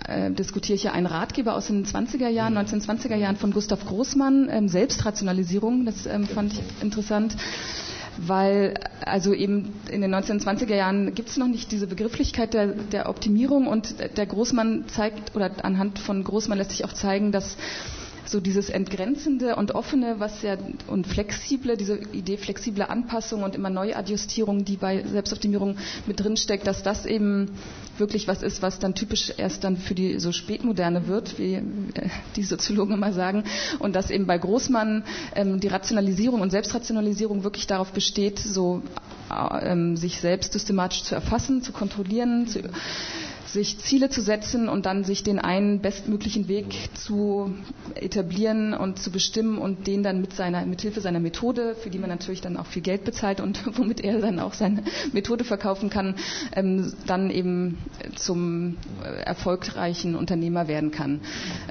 Speaker 3: äh, diskutiere ich ja einen Ratgeber aus den 20er Jahren, 1920er Jahren von Gustav Großmann, ähm, Selbstrationalisierung, das ähm, fand ich interessant weil also eben in den 1920er Jahren gibt es noch nicht diese Begrifflichkeit der, der Optimierung und der Großmann zeigt oder anhand von Großmann lässt sich auch zeigen, dass so dieses Entgrenzende und Offene, was ja und flexible, diese Idee flexibler Anpassung und immer Neuadjustierung, die bei Selbstoptimierung mit drin steckt, dass das eben wirklich was ist, was dann typisch erst dann für die so Spätmoderne wird, wie äh, die Soziologen immer sagen, und dass eben bei Großmann ähm, die Rationalisierung und Selbstrationalisierung wirklich darauf besteht, so äh, ähm, sich selbst systematisch zu erfassen, zu kontrollieren, zu sich Ziele zu setzen und dann sich den einen bestmöglichen Weg zu etablieren und zu bestimmen und den dann mit seiner, mit Hilfe seiner Methode, für die man natürlich dann auch viel Geld bezahlt und [LAUGHS] womit er dann auch seine Methode verkaufen kann, ähm, dann eben zum äh, erfolgreichen Unternehmer werden kann.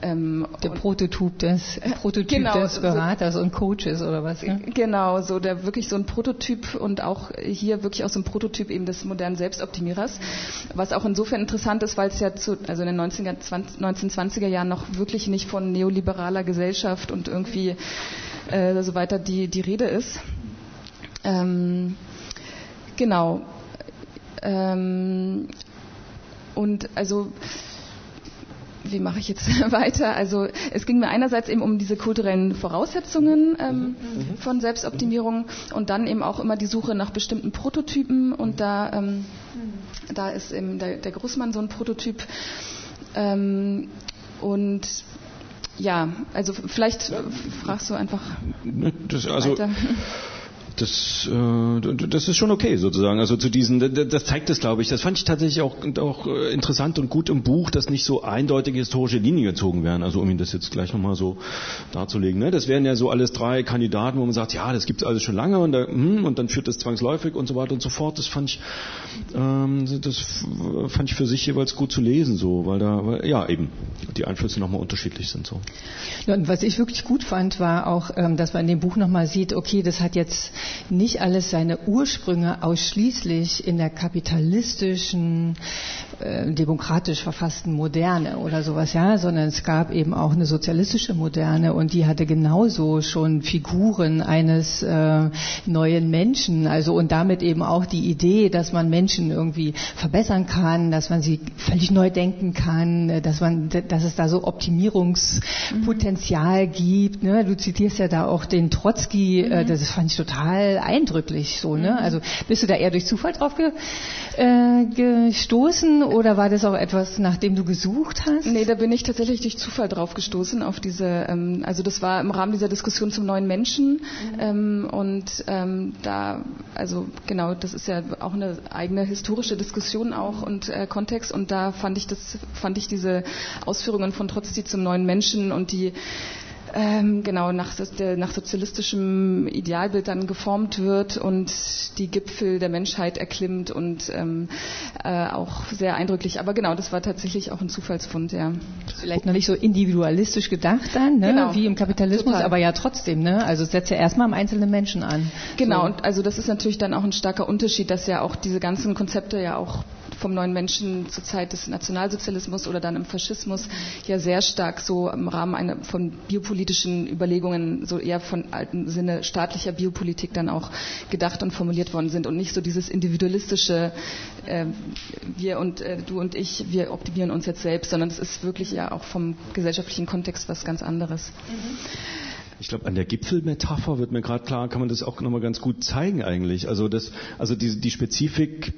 Speaker 1: Ähm, der Prototyp des, [LAUGHS] Prototyp genau, des Beraters so, und Coaches oder was?
Speaker 3: Ne? Genau, so der wirklich so ein Prototyp und auch hier wirklich auch so ein Prototyp eben des modernen Selbstoptimierers, was auch insofern interessant interessant ist, weil es ja zu, also in den 19er, 20, 1920er Jahren noch wirklich nicht von neoliberaler Gesellschaft und irgendwie äh, so weiter die, die Rede ist. Ähm, genau. Ähm, und also wie mache ich jetzt [LAUGHS] weiter? Also es ging mir einerseits eben um diese kulturellen Voraussetzungen ähm, mhm. mhm. von Selbstoptimierung und dann eben auch immer die Suche nach bestimmten Prototypen und da, ähm, mhm. da ist eben der, der Großmann so ein Prototyp ähm, und ja, also vielleicht ja. fragst du einfach
Speaker 2: das, also, weiter. [LAUGHS] das, äh, das ist schon okay sozusagen. Also zu diesen, das zeigt es, glaube ich. Das fand ich tatsächlich auch, auch äh, interessant und gut im Buch, dass nicht so eindeutige historische Linien gezogen werden. Also um Ihnen das jetzt gleich nochmal so darzulegen. Ne? Das wären ja so alles drei Kandidaten, wo man sagt, ja, das gibt es alles schon lange und, da, hm, und dann führt das zwangsläufig und so weiter und so fort. Das fand ich, ähm, das fand ich für sich jeweils gut zu lesen, so, weil da, weil, ja eben die Einflüsse nochmal unterschiedlich sind so.
Speaker 1: Ja, und was ich wirklich gut fand, war auch, ähm, dass man in dem Buch nochmal sieht, okay, das hat jetzt nicht alles seine Ursprünge ausschließlich in der kapitalistischen, äh, demokratisch verfassten Moderne oder sowas, ja, sondern es gab eben auch eine sozialistische Moderne und die hatte genauso schon Figuren eines äh, neuen Menschen, also und damit eben auch die Idee, dass man Menschen irgendwie verbessern kann, dass man sie völlig neu denken kann, dass man, dass es da so Optimierungspotenzial mhm. gibt. Ne? Du zitierst ja da auch den Trotzki, äh, mhm. das fand ich total eindrücklich so, ne? Mhm. Also bist du da eher durch Zufall drauf ge, äh, gestoßen oder war das auch etwas, nach dem du gesucht hast?
Speaker 3: Nee, da bin ich tatsächlich durch Zufall drauf gestoßen auf diese, ähm, also das war im Rahmen dieser Diskussion zum neuen Menschen mhm. ähm, und ähm, da, also genau, das ist ja auch eine eigene historische Diskussion auch und äh, Kontext und da fand ich das, fand ich diese Ausführungen von Trotzki zum neuen Menschen und die ähm, genau nach, nach, sozialistischem Idealbild dann geformt wird und die Gipfel der Menschheit erklimmt und ähm, äh, auch sehr eindrücklich. Aber genau, das war tatsächlich auch ein Zufallsfund, ja.
Speaker 1: Vielleicht noch nicht so individualistisch gedacht dann, ne? genau. wie im Kapitalismus, Total. aber ja trotzdem, ne? Also setzt ja erstmal am einzelnen Menschen an.
Speaker 3: Genau, so. und also das ist natürlich dann auch ein starker Unterschied, dass ja auch diese ganzen Konzepte ja auch vom neuen Menschen zur Zeit des Nationalsozialismus oder dann im Faschismus ja sehr stark so im Rahmen einer, von biopolitischen Überlegungen, so eher von alten Sinne staatlicher Biopolitik dann auch gedacht und formuliert worden sind und nicht so dieses individualistische, äh, wir und äh, du und ich, wir optimieren uns jetzt selbst, sondern es ist wirklich ja auch vom gesellschaftlichen Kontext was ganz anderes. Mhm.
Speaker 2: Ich glaube, an der Gipfelmetapher wird mir gerade klar, kann man das auch nochmal ganz gut zeigen eigentlich. Also das, also die, die Spezifik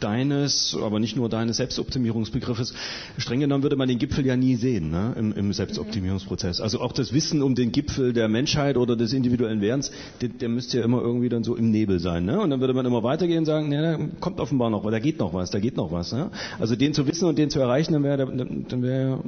Speaker 2: deines, aber nicht nur deines Selbstoptimierungsbegriffes. Streng genommen würde man den Gipfel ja nie sehen ne, im, im Selbstoptimierungsprozess. Also auch das Wissen um den Gipfel der Menschheit oder des individuellen Werdens, der, der müsste ja immer irgendwie dann so im Nebel sein. Ne? Und dann würde man immer weitergehen und sagen, ja, da kommt offenbar noch, da geht noch was, da geht noch was. Ne? Also den zu wissen und den zu erreichen, dann wäre dann wär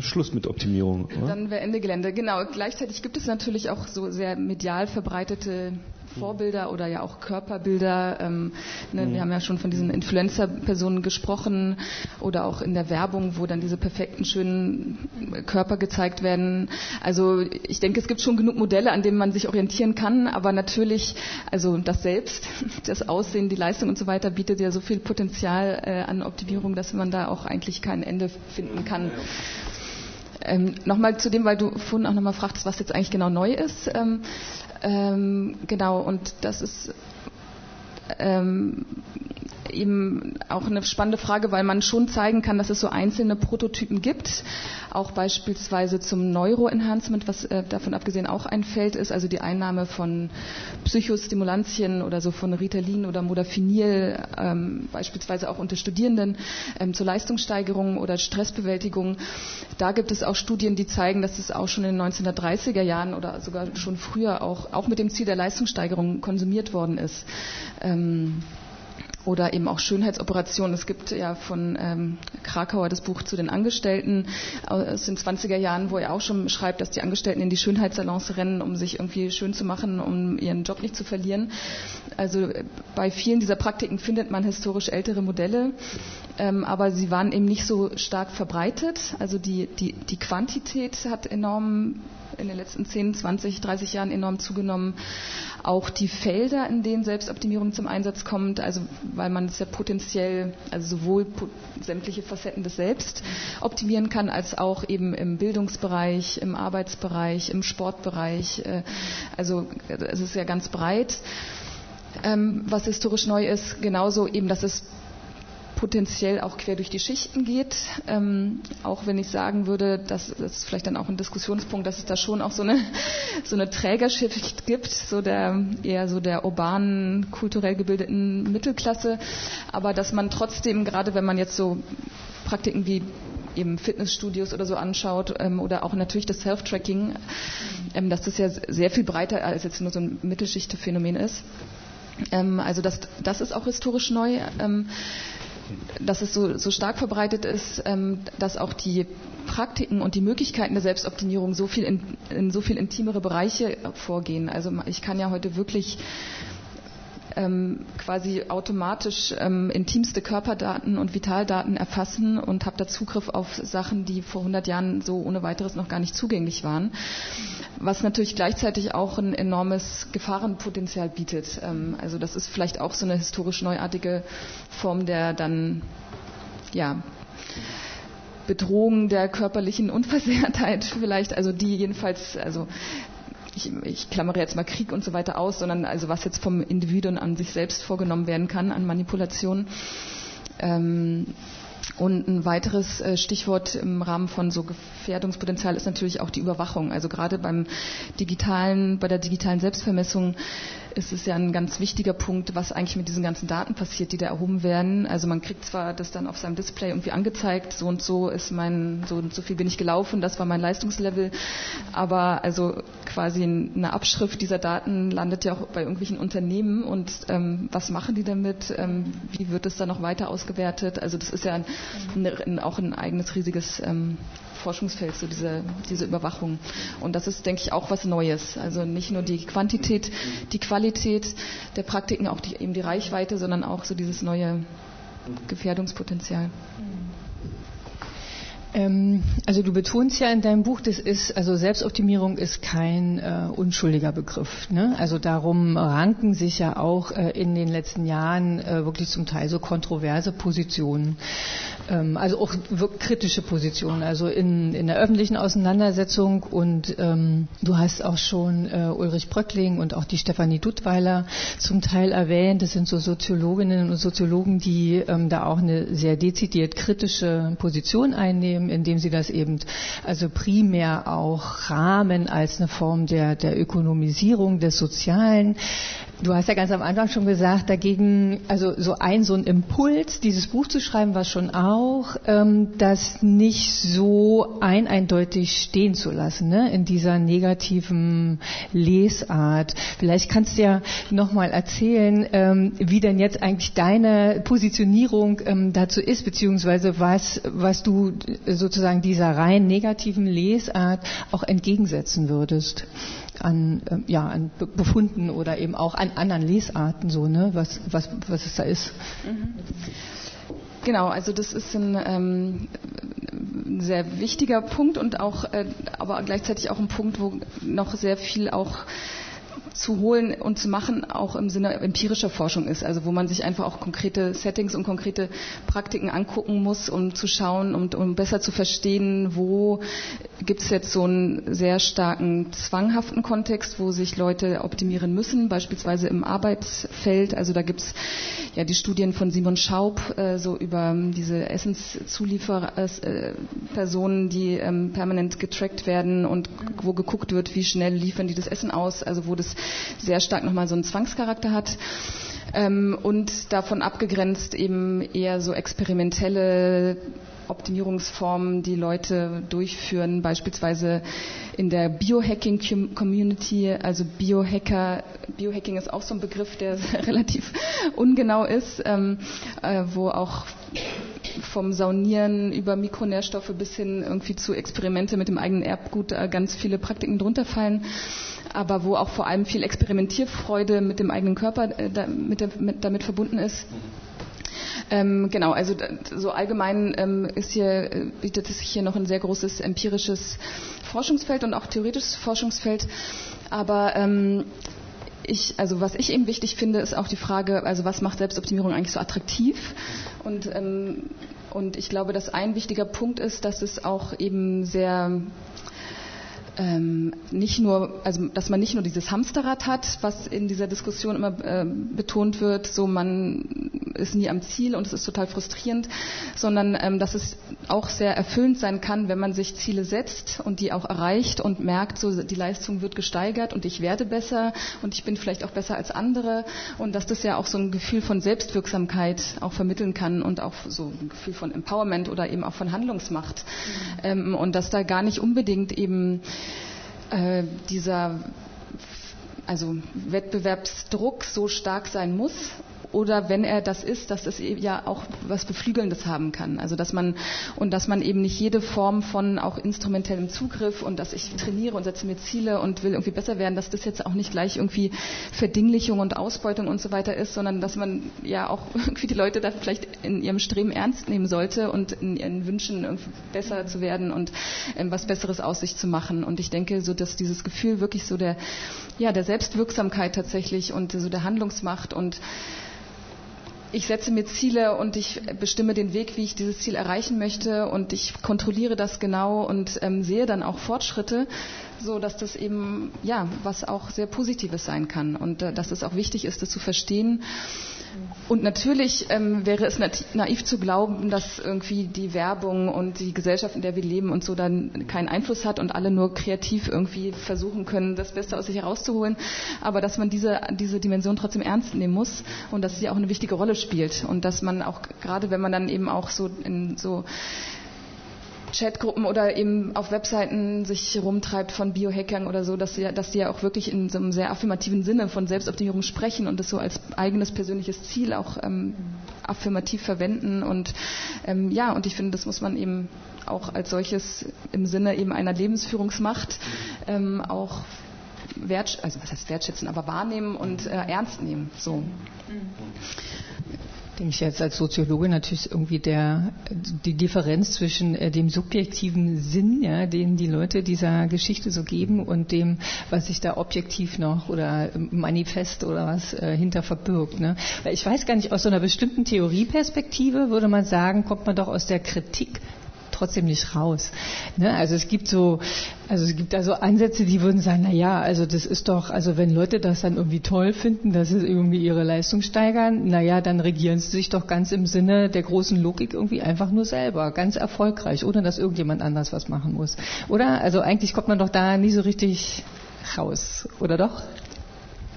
Speaker 2: Schluss mit Optimierung.
Speaker 3: Oder? Dann wäre Ende Gelände. Genau. Gleichzeitig gibt es natürlich auch so sehr medial verbreitete Vorbilder oder ja auch Körperbilder. Ähm, ne, mhm. Wir haben ja schon von diesen Influencer-Personen gesprochen oder auch in der Werbung, wo dann diese perfekten, schönen Körper gezeigt werden. Also ich denke, es gibt schon genug Modelle, an denen man sich orientieren kann, aber natürlich, also das Selbst, [LAUGHS] das Aussehen, die Leistung und so weiter bietet ja so viel Potenzial äh, an Optimierung, dass man da auch eigentlich kein Ende finden kann. Ähm, nochmal zu dem, weil du vorhin auch nochmal fragtest, was jetzt eigentlich genau neu ist. Ähm, ähm, genau, und das ist ähm, eben auch eine spannende Frage, weil man schon zeigen kann, dass es so einzelne Prototypen gibt, auch beispielsweise zum Neuroenhancement, was äh, davon abgesehen auch ein Feld ist, also die Einnahme von Psychostimulantien oder so von Ritalin oder Modafinil, ähm, beispielsweise auch unter Studierenden ähm, zur Leistungssteigerung oder Stressbewältigung. Da gibt es auch Studien, die zeigen, dass es auch schon in den 1930er Jahren oder sogar schon früher auch, auch mit dem Ziel der Leistungssteigerung konsumiert worden ist. Ähm, oder eben auch Schönheitsoperationen. Es gibt ja von ähm, Krakauer das Buch zu den Angestellten aus den 20er Jahren, wo er auch schon schreibt, dass die Angestellten in die Schönheitssalons rennen, um sich irgendwie schön zu machen, um ihren Job nicht zu verlieren. Also äh, bei vielen dieser Praktiken findet man historisch ältere Modelle, ähm, aber sie waren eben nicht so stark verbreitet. Also die, die, die Quantität hat enorm in den letzten 10, 20, 30 Jahren enorm zugenommen. Auch die Felder, in denen Selbstoptimierung zum Einsatz kommt, also weil man es ja potenziell, also sowohl sämtliche Facetten des Selbst optimieren kann, als auch eben im Bildungsbereich, im Arbeitsbereich, im Sportbereich. Äh, also es ist ja ganz breit. Ähm, was historisch neu ist, genauso eben, dass es potenziell auch quer durch die Schichten geht. Ähm, auch wenn ich sagen würde, dass das ist vielleicht dann auch ein Diskussionspunkt, dass es da schon auch so eine, [LAUGHS] so eine Trägerschicht gibt, so der eher so der urbanen, kulturell gebildeten Mittelklasse. Aber dass man trotzdem, gerade wenn man jetzt so Praktiken wie eben Fitnessstudios oder so anschaut ähm, oder auch natürlich das Self-Tracking, ähm, dass das ja sehr viel breiter als jetzt nur so ein Mittelschichtphänomen ist. Ähm, also das, das ist auch historisch neu. Ähm, dass es so, so stark verbreitet ist, ähm, dass auch die Praktiken und die Möglichkeiten der Selbstoptimierung so viel in, in so viel intimere Bereiche vorgehen. Also ich kann ja heute wirklich ähm, quasi automatisch ähm, intimste Körperdaten und Vitaldaten erfassen und habe da Zugriff auf Sachen, die vor 100 Jahren so ohne weiteres noch gar nicht zugänglich waren. Was natürlich gleichzeitig auch ein enormes Gefahrenpotenzial bietet. Ähm, also das ist vielleicht auch so eine historisch neuartige Form der dann ja Bedrohung der körperlichen Unversehrtheit [LAUGHS] vielleicht, also die jedenfalls, also ich, ich klammere jetzt mal Krieg und so weiter aus, sondern also was jetzt vom Individuum an sich selbst vorgenommen werden kann an Manipulation. Ähm, und ein weiteres äh, Stichwort im Rahmen von so Gefährdungspotenzial ist natürlich auch die Überwachung. Also gerade beim digitalen, bei der digitalen Selbstvermessung ist es ja ein ganz wichtiger Punkt, was eigentlich mit diesen ganzen Daten passiert, die da erhoben werden. Also man kriegt zwar das dann auf seinem Display irgendwie angezeigt, so und so ist mein, so und so viel bin ich gelaufen, das war mein Leistungslevel, aber also quasi eine Abschrift dieser Daten landet ja auch bei irgendwelchen Unternehmen und ähm, was machen die damit? Ähm, wie wird es dann noch weiter ausgewertet? Also das ist ja ein, ein, auch ein eigenes riesiges ähm, Forschungsfeld, so diese, diese Überwachung. Und das ist, denke ich, auch was Neues. Also nicht nur die Quantität, die Qualität der Praktiken, auch die, eben die Reichweite, sondern auch so dieses neue Gefährdungspotenzial.
Speaker 1: Ähm, also du betonst ja in deinem Buch, das ist, also Selbstoptimierung ist kein äh, unschuldiger Begriff. Ne? Also darum ranken sich ja auch äh, in den letzten Jahren äh, wirklich zum Teil so kontroverse Positionen. Ähm, also auch kritische Positionen, also in, in der öffentlichen Auseinandersetzung und ähm, du hast auch schon äh, Ulrich Bröckling und auch die Stefanie Duttweiler zum Teil erwähnt. Das sind so Soziologinnen und Soziologen, die ähm, da auch eine sehr dezidiert kritische Position einnehmen, indem sie das eben also primär auch rahmen als eine Form der, der Ökonomisierung des Sozialen. Du hast ja ganz am Anfang schon gesagt, dagegen, also so ein so ein Impuls, dieses Buch zu schreiben, war schon auch, ähm, das nicht so ein eindeutig stehen zu lassen, ne, in dieser negativen Lesart. Vielleicht kannst du ja nochmal erzählen, ähm, wie denn jetzt eigentlich deine Positionierung ähm, dazu ist, beziehungsweise was, was du sozusagen dieser rein negativen Lesart auch entgegensetzen würdest an, äh, ja, an Befunden oder eben auch an
Speaker 4: an anderen Lesarten so, ne, was, was, was es da ist.
Speaker 3: Genau, also das ist ein ähm, sehr wichtiger Punkt und auch, äh, aber gleichzeitig auch ein Punkt, wo noch sehr viel auch zu holen und zu machen auch im Sinne empirischer Forschung ist, also wo man sich einfach auch konkrete Settings und konkrete Praktiken angucken muss, um zu schauen und um besser zu verstehen, wo gibt es jetzt so einen sehr starken zwanghaften Kontext, wo sich Leute optimieren müssen, beispielsweise im Arbeitsfeld. Also da gibt es ja die Studien von Simon Schaub äh, so über diese Essenszuliefererpersonen, äh, die ähm, permanent getrackt werden und wo geguckt wird, wie schnell liefern die das Essen aus, also wo das sehr stark nochmal so einen Zwangscharakter hat. Ähm, und davon abgegrenzt eben eher so experimentelle Optimierungsformen, die Leute durchführen, beispielsweise in der Biohacking-Community, also Biohacker. Biohacking ist auch so ein Begriff, der [LAUGHS] relativ ungenau ist, ähm, äh, wo auch vom Saunieren über Mikronährstoffe bis hin irgendwie zu Experimente mit dem eigenen Erbgut äh, ganz viele Praktiken drunter fallen aber wo auch vor allem viel Experimentierfreude mit dem eigenen Körper äh, damit verbunden ist. Ähm, genau, also so allgemein ähm, ist hier, äh, bietet es sich hier noch ein sehr großes empirisches Forschungsfeld und auch theoretisches Forschungsfeld. Aber ähm, ich, also was ich eben wichtig finde, ist auch die Frage, also was macht Selbstoptimierung eigentlich so attraktiv? Und, ähm, und ich glaube, dass ein wichtiger Punkt ist, dass es auch eben sehr ähm, nicht nur, also dass man nicht nur dieses Hamsterrad hat, was in dieser Diskussion immer äh, betont wird, so man ist nie am Ziel und es ist total frustrierend, sondern ähm, dass es auch sehr erfüllend sein kann, wenn man sich Ziele setzt und die auch erreicht und merkt, so die Leistung wird gesteigert und ich werde besser und ich bin vielleicht auch besser als andere und dass das ja auch so ein Gefühl von Selbstwirksamkeit auch vermitteln kann und auch so ein Gefühl von Empowerment oder eben auch von Handlungsmacht mhm. ähm, und dass da gar nicht unbedingt eben äh, dieser also Wettbewerbsdruck so stark sein muss, oder wenn er das ist, dass es ja auch was Beflügelndes haben kann. Also dass man und dass man eben nicht jede Form von auch instrumentellem Zugriff und dass ich trainiere und setze mir Ziele und will irgendwie besser werden, dass das jetzt auch nicht gleich irgendwie Verdinglichung und Ausbeutung und so weiter ist, sondern dass man ja auch [LAUGHS] irgendwie die Leute da vielleicht in ihrem Streben ernst nehmen sollte und in ihren Wünschen irgendwie besser zu werden und ähm, was Besseres aus sich zu machen. Und ich denke, so dass dieses Gefühl wirklich so der ja der Selbstwirksamkeit tatsächlich und so der Handlungsmacht und ich setze mir Ziele und ich bestimme den Weg, wie ich dieses Ziel erreichen möchte und ich kontrolliere das genau und ähm, sehe dann auch Fortschritte, so dass das eben ja was auch sehr Positives sein kann. Und äh, dass es auch wichtig ist, das zu verstehen und natürlich ähm, wäre es naiv zu glauben, dass irgendwie die Werbung und die Gesellschaft, in der wir leben und so dann keinen Einfluss hat und alle nur kreativ irgendwie versuchen können, das Beste aus sich herauszuholen. Aber dass man diese, diese Dimension trotzdem ernst nehmen muss und dass sie auch eine wichtige Rolle spielt. Und dass man auch, gerade wenn man dann eben auch so in so Chatgruppen oder eben auf Webseiten sich rumtreibt von Biohackern oder so, dass sie, dass die ja auch wirklich in so einem sehr affirmativen Sinne von Selbstoptimierung sprechen und das so als eigenes persönliches Ziel auch ähm, affirmativ verwenden und ähm, ja, und ich finde, das muss man eben auch als solches im Sinne eben einer Lebensführungsmacht ähm, auch wert, also was heißt wertschätzen, aber wahrnehmen und äh, ernst nehmen. So. Mhm
Speaker 4: denke ich jetzt als Soziologe natürlich irgendwie der, die Differenz zwischen äh, dem subjektiven Sinn, ja, den die Leute dieser Geschichte so geben und dem, was sich da objektiv noch oder manifest oder was äh, hinter verbirgt. Ne? Weil ich weiß gar nicht, aus so einer bestimmten Theorieperspektive würde man sagen, kommt man doch aus der Kritik trotzdem nicht raus. Ne? Also es gibt so, also es gibt da so Ansätze, die würden sagen, na ja, also das ist doch, also wenn Leute das dann irgendwie toll finden, dass sie irgendwie ihre Leistung steigern, na ja, dann regieren sie sich doch ganz im Sinne der großen Logik irgendwie einfach nur selber, ganz erfolgreich, ohne dass irgendjemand anders was machen muss. Oder? Also eigentlich kommt man doch da nie so richtig raus, oder doch?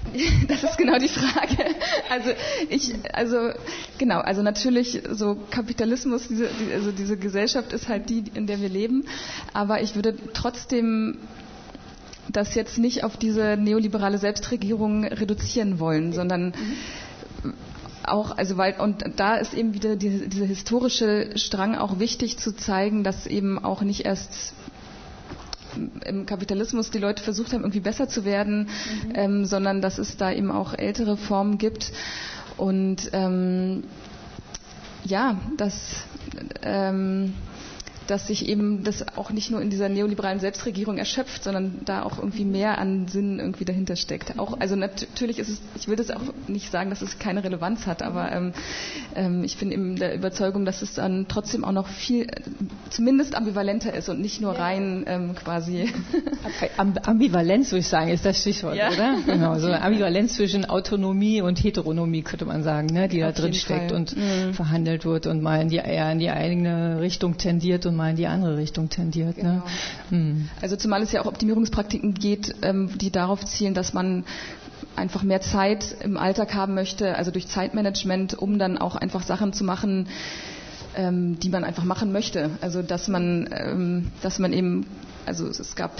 Speaker 4: [LAUGHS]
Speaker 3: Das ist genau die Frage. Also ich, also genau, also natürlich so Kapitalismus, diese, die, also diese Gesellschaft ist halt die, in der wir leben. Aber ich würde trotzdem das jetzt nicht auf diese neoliberale Selbstregierung reduzieren wollen, sondern auch, also weil, und da ist eben wieder diese, dieser historische Strang auch wichtig zu zeigen, dass eben auch nicht erst im Kapitalismus die Leute versucht haben, irgendwie besser zu werden, mhm. ähm, sondern dass es da eben auch ältere Formen gibt. Und ähm, ja, dass ähm, dass sich eben das auch nicht nur in dieser neoliberalen Selbstregierung erschöpft, sondern da auch irgendwie mehr an Sinn irgendwie dahinter steckt. Auch, also natürlich ist es, ich will das auch nicht sagen, dass es keine Relevanz hat, aber ähm, ähm, ich bin eben der Überzeugung, dass es dann trotzdem auch noch viel, zumindest ambivalenter ist und nicht nur rein ähm, quasi. [LAUGHS]
Speaker 1: Ambivalenz, würde ich sagen, ist das Stichwort, ja. oder? Genau, so [LAUGHS] Ambivalenz zwischen Autonomie und Heteronomie, könnte man sagen, ne, die Auf da drin steckt Fall. und mhm. verhandelt wird und mal in die, eher in die eigene Richtung tendiert und mal in die andere Richtung tendiert. Ne?
Speaker 3: Genau. Ne? Hm. Also zumal es ja auch Optimierungspraktiken geht, ähm, die darauf zielen, dass man einfach mehr Zeit im Alltag haben möchte, also durch Zeitmanagement, um dann auch einfach Sachen zu machen, ähm, die man einfach machen möchte. Also dass man, ähm, dass man eben, also es gab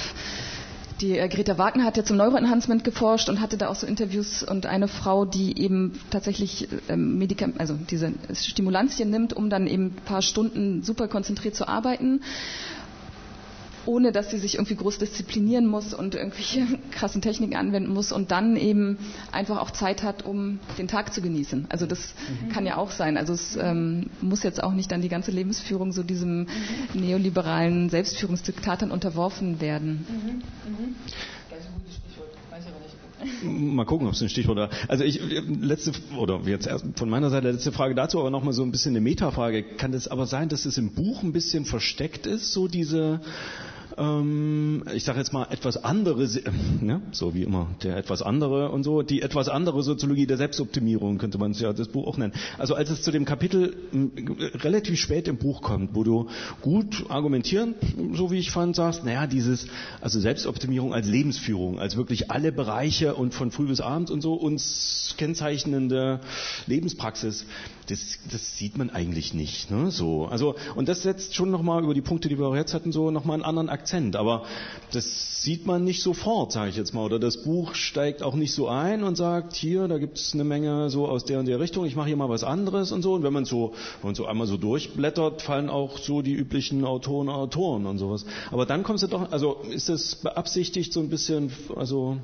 Speaker 3: die äh, Greta Wagner hat ja zum Neuroenhancement geforscht und hatte da auch so Interviews und eine Frau, die eben tatsächlich ähm, Medikam also diese Stimulantien nimmt, um dann eben ein paar Stunden super konzentriert zu arbeiten ohne dass sie sich irgendwie groß disziplinieren muss und irgendwelche [LAUGHS] krassen Techniken anwenden muss und dann eben einfach auch Zeit hat, um den Tag zu genießen. Also das mhm. kann ja auch sein. Also es ähm, muss jetzt auch nicht dann die ganze Lebensführung so diesem mhm. neoliberalen Selbstführungsdiktat dann unterworfen werden. Mhm.
Speaker 2: mhm. Mal gucken, ob es ein Stichwort da. Also ich letzte oder jetzt erst von meiner Seite letzte Frage dazu, aber nochmal so ein bisschen eine Metafrage. Kann es aber sein, dass es im Buch ein bisschen versteckt ist, so diese ähm, ich sage jetzt mal etwas andere, [LAUGHS] ne? so wie immer, der etwas andere und so, die etwas andere Soziologie der Selbstoptimierung könnte man es ja das Buch auch nennen. Also als es zu dem Kapitel relativ spät im Buch kommt, wo du gut argumentieren, so wie ich fand, sagst, naja, dieses, also Selbstoptimierung als Lebensführung, als wirklich alle Bereiche und von früh bis abend und so uns kennzeichnende Lebenspraxis, das, das sieht man eigentlich nicht. Ne? So, also, und das setzt schon nochmal über die Punkte, die wir auch jetzt hatten, so nochmal einen anderen Akzent. Aber das sieht man nicht sofort, sage ich jetzt mal. Oder das Buch steigt auch nicht so ein und sagt, hier, da gibt es eine Menge so aus der und der Richtung, ich mache hier mal was anderes und so. Und wenn man so, wenn man so einmal so durchblättert, fallen auch so die üblichen Autoren, Autoren und sowas. Aber dann kommst du doch, also ist das beabsichtigt so ein bisschen, also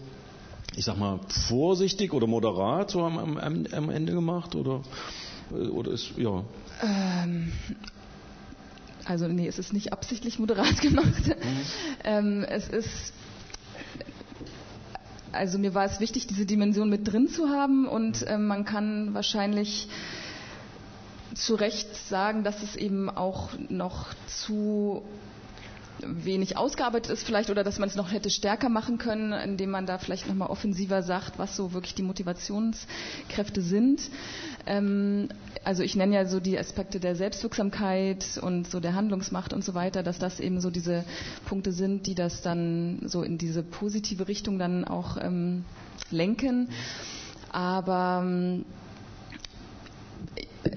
Speaker 2: ich sag mal, vorsichtig oder moderat so am, am, am Ende gemacht? Oder? Äh, oder ist, ja. Ähm,
Speaker 3: also nee, es ist nicht absichtlich moderat [LAUGHS] gemacht. Mhm. Ähm, es ist also mir war es wichtig, diese Dimension mit drin zu haben und äh, man kann wahrscheinlich zu Recht sagen, dass es eben auch noch zu wenig ausgearbeitet ist vielleicht oder dass man es noch hätte stärker machen können, indem man da vielleicht nochmal offensiver sagt, was so wirklich die Motivationskräfte sind. Ähm, also ich nenne ja so die Aspekte der Selbstwirksamkeit und so der Handlungsmacht und so weiter, dass das eben so diese Punkte sind, die das dann so in diese positive Richtung dann auch ähm, lenken. Aber ähm,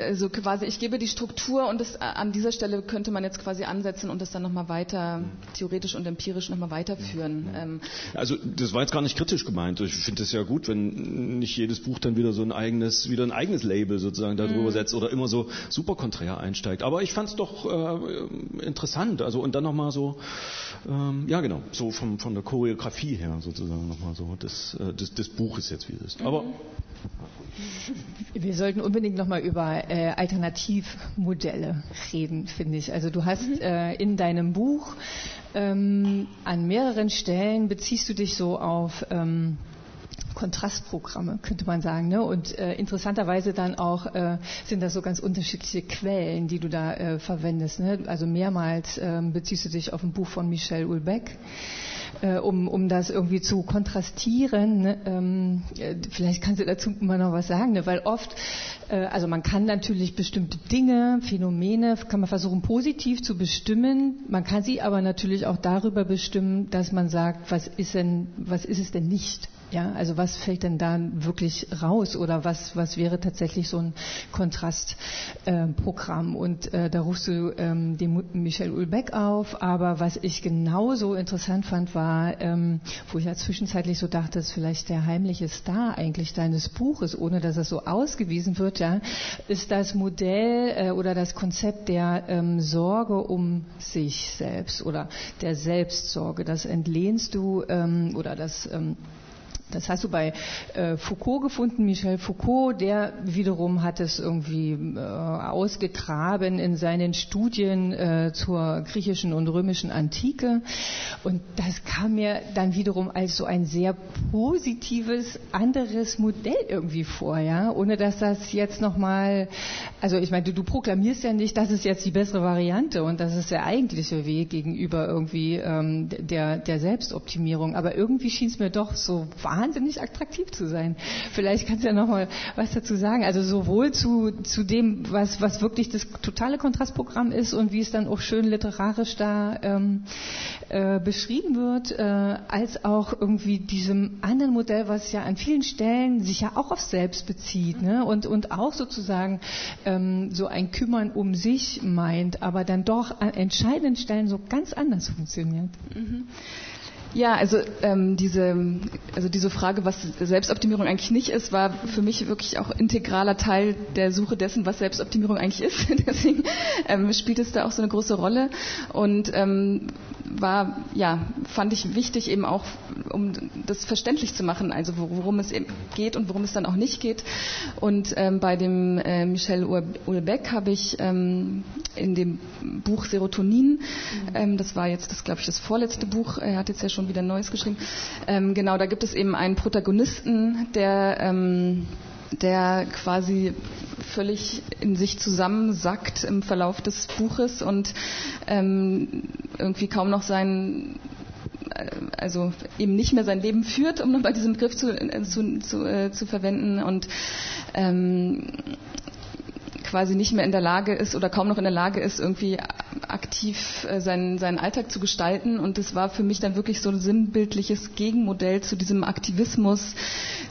Speaker 3: also quasi, ich gebe die Struktur und das, äh, an dieser Stelle könnte man jetzt quasi ansetzen und das dann nochmal weiter, theoretisch und empirisch nochmal weiterführen.
Speaker 2: Ähm also das war jetzt gar nicht kritisch gemeint. Ich finde es ja gut, wenn nicht jedes Buch dann wieder so ein eigenes, wieder ein eigenes Label sozusagen darüber mhm. setzt oder immer so super konträr einsteigt. Aber ich fand es doch äh, interessant. Also und dann nochmal so, ähm, ja genau, so vom, von der Choreografie her sozusagen nochmal so des, äh, des, des Buches jetzt, wie es ist. Aber mhm.
Speaker 1: Wir sollten unbedingt nochmal über äh, Alternativmodelle reden, finde ich. Also du hast mhm. äh, in deinem Buch ähm, an mehreren Stellen beziehst du dich so auf ähm, Kontrastprogramme, könnte man sagen. Ne? Und äh, interessanterweise dann auch äh, sind das so ganz unterschiedliche Quellen, die du da äh, verwendest. Ne? Also mehrmals ähm, beziehst du dich auf ein Buch von Michel Ulbeck äh, um, um das irgendwie zu kontrastieren. Ne? Ähm, äh, vielleicht kannst du dazu mal noch was sagen, ne? weil oft, äh, also man kann natürlich bestimmte Dinge, Phänomene, kann man versuchen positiv zu bestimmen. Man kann sie aber natürlich auch darüber bestimmen, dass man sagt, was ist denn, was ist es denn nicht? Ja, also was fällt denn da wirklich raus oder was, was wäre tatsächlich so ein Kontrastprogramm? Äh, und äh, da rufst du ähm, den Michel Ulbeck auf, aber was ich genauso interessant fand, war, ähm, wo ich ja zwischenzeitlich so dachte, dass vielleicht der heimliche Star eigentlich deines Buches, ohne dass es so ausgewiesen wird, ja, ist das Modell äh, oder das Konzept der ähm, Sorge um sich selbst oder der Selbstsorge. Das entlehnst du ähm, oder das ähm, das hast du bei äh, Foucault gefunden, Michel Foucault, der wiederum hat es irgendwie äh, ausgegraben in seinen Studien äh, zur griechischen und römischen Antike. Und das kam mir dann wiederum als so ein sehr positives, anderes Modell irgendwie vor, ja, ohne dass das jetzt nochmal, also ich meine, du, du proklamierst ja nicht, das ist jetzt die bessere Variante und das ist der eigentliche Weg gegenüber irgendwie ähm, der, der Selbstoptimierung. Aber irgendwie schien es mir doch so wahnsinnig wahnsinnig attraktiv zu sein. Vielleicht kannst du ja noch mal was dazu sagen. Also sowohl zu, zu dem, was, was wirklich das totale Kontrastprogramm ist und wie es dann auch schön literarisch da ähm, äh, beschrieben wird, äh, als auch irgendwie diesem anderen Modell, was ja an vielen Stellen sich ja auch auf selbst bezieht ne? und, und auch sozusagen ähm, so ein Kümmern um sich meint, aber dann doch an entscheidenden Stellen so ganz anders funktioniert. Mhm.
Speaker 3: Ja, also ähm, diese, also diese Frage, was Selbstoptimierung eigentlich nicht ist, war für mich wirklich auch integraler Teil der Suche dessen, was Selbstoptimierung eigentlich ist. [LAUGHS] Deswegen ähm, spielt es da auch so eine große Rolle und ähm, war, ja, fand ich wichtig eben auch, um das verständlich zu machen, also worum es geht und worum es dann auch nicht geht. Und ähm, bei dem äh, Michel Ulbeck habe ich ähm, in dem Buch Serotonin, mhm. ähm, das war jetzt, das glaube ich, das vorletzte Buch, er hat jetzt ja schon wieder Neues geschrieben. Ähm, genau, da gibt es eben einen Protagonisten, der, ähm, der quasi völlig in sich zusammensackt im Verlauf des Buches und ähm, irgendwie kaum noch sein äh, also eben nicht mehr sein Leben führt, um nochmal diesen Begriff zu, äh, zu, zu, äh, zu verwenden und ähm, quasi nicht mehr in der Lage ist oder kaum noch in der Lage ist, irgendwie aktiv äh, seinen, seinen Alltag zu gestalten. Und das war für mich dann wirklich so ein sinnbildliches Gegenmodell zu diesem Aktivismus,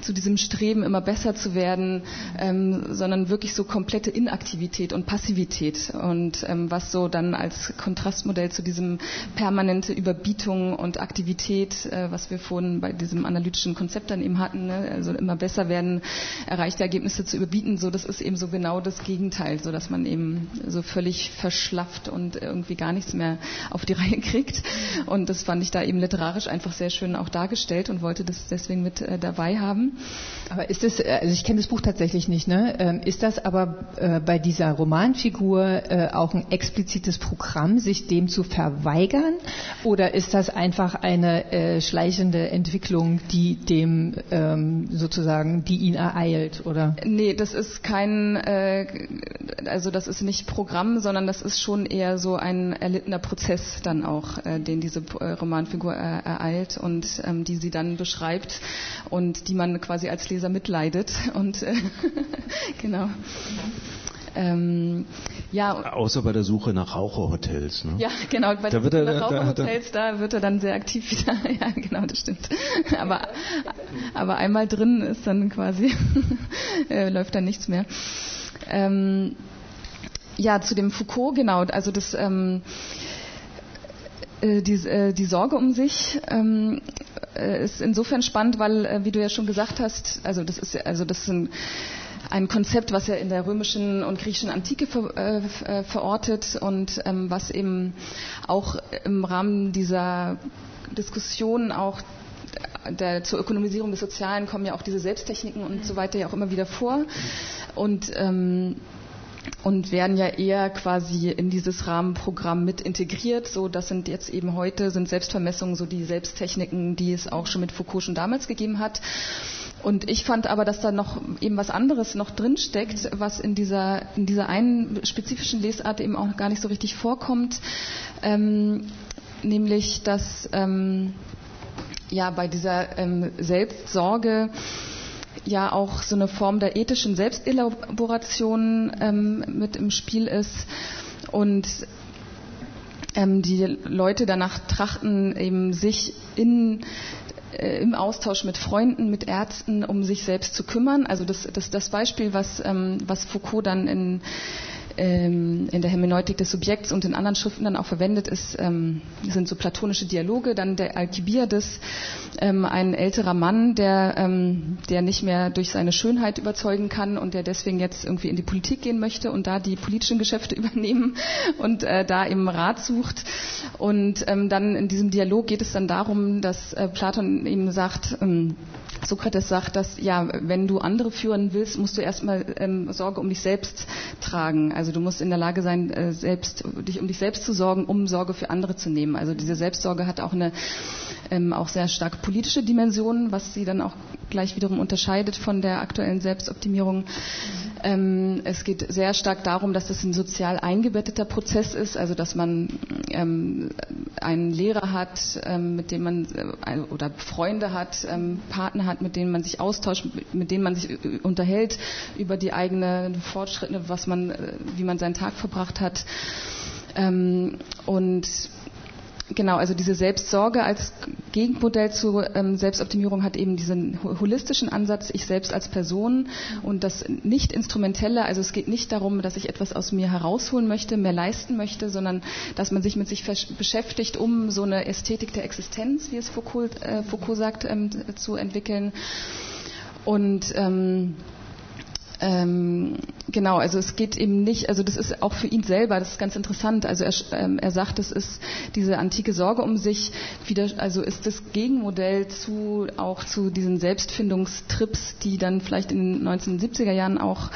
Speaker 3: zu diesem Streben, immer besser zu werden, ähm, sondern wirklich so komplette Inaktivität und Passivität. Und ähm, was so dann als Kontrastmodell zu diesem permanente Überbietung und Aktivität, äh, was wir vorhin bei diesem analytischen Konzept dann eben hatten, ne? also immer besser werden, erreichte Ergebnisse zu überbieten, so das ist eben so genau das Gegenteil Gegenteil, so dass man eben so völlig verschlafft und irgendwie gar nichts mehr auf die [LAUGHS] Reihe kriegt. Und das fand ich da eben literarisch einfach sehr schön auch dargestellt und wollte das deswegen mit äh, dabei haben.
Speaker 1: Aber ist das, äh, also ich kenne das Buch tatsächlich nicht, ne? Ähm, ist das aber äh, bei dieser Romanfigur äh, auch ein explizites Programm, sich dem zu verweigern? Oder ist das einfach eine schleichende Entwicklung, die dem ähm, sozusagen, die ihn ereilt, oder?
Speaker 3: Nee, das ist kein, also das ist nicht Programm, sondern das ist schon eher so ein erlittener Prozess dann auch, äh, den diese äh, Romanfigur äh, ereilt und ähm, die sie dann beschreibt und die man quasi als Leser mitleidet [LAUGHS] und äh, [LAUGHS] genau.
Speaker 2: Ähm, ja, Außer bei der Suche nach Raucherhotels. Ne?
Speaker 3: Ja, genau. Bei der Suche er, nach Raucherhotels, da, da, wird er dann sehr aktiv [LAUGHS] wieder. ja, genau, das stimmt. aber, aber einmal drin ist dann quasi, äh, läuft dann nichts mehr. Ähm, ja, zu dem Foucault, genau. Also das, ähm, äh, die, äh, die Sorge um sich ähm, äh, ist insofern spannend, weil, äh, wie du ja schon gesagt hast, also das ist, also das ist ein, Konzept, was ja in der römischen und griechischen Antike ver, äh, verortet und ähm, was eben auch im Rahmen dieser Diskussion auch der, zur Ökonomisierung des Sozialen kommen ja auch diese Selbsttechniken und so weiter ja auch immer wieder vor. Und ähm, und werden ja eher quasi in dieses Rahmenprogramm mit integriert. So, das sind jetzt eben heute sind Selbstvermessungen so die Selbsttechniken, die es auch schon mit Foucault schon damals gegeben hat. Und ich fand aber, dass da noch eben was anderes noch drin steckt, was in dieser in dieser einen spezifischen Lesart eben auch gar nicht so richtig vorkommt, ähm, nämlich dass ähm, ja bei dieser ähm, Selbstsorge ja auch so eine Form der ethischen Selbstelaboration ähm, mit im Spiel ist und ähm, die Leute danach trachten, eben sich in äh, im Austausch mit Freunden, mit Ärzten, um sich selbst zu kümmern. Also das, das, das Beispiel, was, ähm, was Foucault dann in ähm, in der Hermeneutik des Subjekts und in anderen Schriften dann auch verwendet ist, ähm, sind so platonische Dialoge. Dann der Alkibiades, ähm, ein älterer Mann, der, ähm, der nicht mehr durch seine Schönheit überzeugen kann und der deswegen jetzt irgendwie in die Politik gehen möchte und da die politischen Geschäfte [LAUGHS] übernehmen und äh, da eben Rat sucht. Und ähm, dann in diesem Dialog geht es dann darum, dass äh, Platon ihm sagt, ähm, Sokrates sagt, dass ja, wenn du andere führen willst, musst du erstmal ähm, Sorge um dich selbst tragen. Also du musst in der Lage sein, äh, selbst dich um dich selbst zu sorgen, um Sorge für andere zu nehmen. Also diese Selbstsorge hat auch eine ähm, auch sehr stark politische Dimension, was sie dann auch gleich wiederum unterscheidet von der aktuellen Selbstoptimierung. Ähm, es geht sehr stark darum, dass es ein sozial eingebetteter Prozess ist, also dass man ähm, einen Lehrer hat, ähm, mit dem man äh, oder Freunde hat, ähm, Partner hat, mit denen man sich austauscht, mit denen man sich äh, unterhält über die eigenen Fortschritte, was man, äh, wie man seinen Tag verbracht hat. Ähm, und Genau, also diese Selbstsorge als Gegenmodell zur ähm, Selbstoptimierung hat eben diesen holistischen Ansatz, ich selbst als Person und das nicht instrumentelle, also es geht nicht darum, dass ich etwas aus mir herausholen möchte, mehr leisten möchte, sondern dass man sich mit sich beschäftigt, um so eine Ästhetik der Existenz, wie es Foucault, äh, Foucault sagt, ähm, zu entwickeln. Und ähm, ähm, genau, also es geht eben nicht, also das ist auch für ihn selber, das ist ganz interessant. Also er, ähm, er sagt, es ist diese antike Sorge um sich, wieder, also ist das Gegenmodell zu auch zu diesen Selbstfindungstrips, die dann vielleicht in den 1970er Jahren auch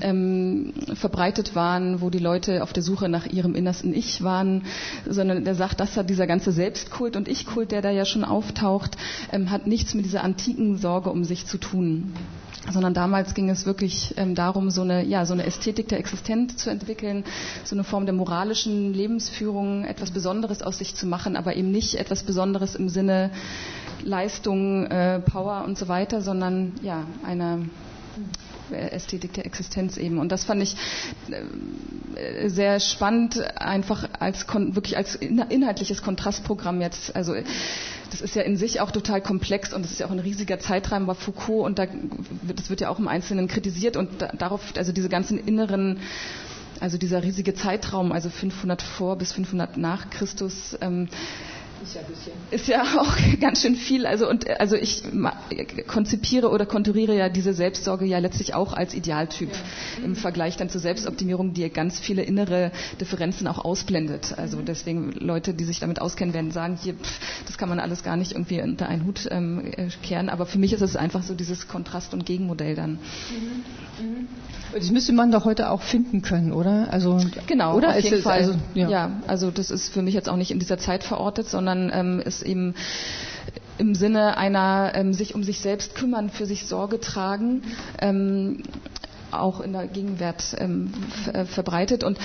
Speaker 3: ähm, verbreitet waren, wo die Leute auf der Suche nach ihrem innersten Ich waren, sondern er sagt, dass dieser ganze Selbstkult und Ich-Kult, der da ja schon auftaucht, ähm, hat nichts mit dieser antiken Sorge um sich zu tun sondern damals ging es wirklich ähm, darum, so eine, ja, so eine Ästhetik der Existenz zu entwickeln, so eine Form der moralischen Lebensführung, etwas Besonderes aus sich zu machen, aber eben nicht etwas Besonderes im Sinne Leistung, äh, Power und so weiter, sondern ja, eine Ästhetik der Existenz eben. Und das fand ich äh, sehr spannend, einfach als wirklich als inhaltliches Kontrastprogramm jetzt. Also das ist ja in sich auch total komplex und es ist ja auch ein riesiger Zeitraum bei Foucault und da, das wird ja auch im Einzelnen kritisiert und da, darauf, also diese ganzen inneren also dieser riesige Zeitraum, also 500 vor bis 500 nach Christus, ähm, ist ja, ist ja [LAUGHS] auch ganz schön viel. Also, und, also ich konzipiere oder konturiere ja diese Selbstsorge ja letztlich auch als Idealtyp ja. im Vergleich dann zur Selbstoptimierung, die ganz viele innere Differenzen auch ausblendet. Also deswegen Leute, die sich damit auskennen, werden sagen, hier, pff, das kann man alles gar nicht irgendwie unter einen Hut ähm, äh, kehren. Aber für mich ist es einfach so dieses Kontrast- und Gegenmodell dann. Mhm.
Speaker 1: Mhm. Das müsste man doch heute auch finden können, oder?
Speaker 3: Also genau, oder? auf jeden Fall. Also, ja. ja, also das ist für mich jetzt auch nicht in dieser Zeit verortet, sondern sondern ähm, ist eben im Sinne einer ähm, sich um sich selbst kümmern, für sich Sorge tragen, ähm, auch in der Gegenwart ähm, äh, verbreitet. Und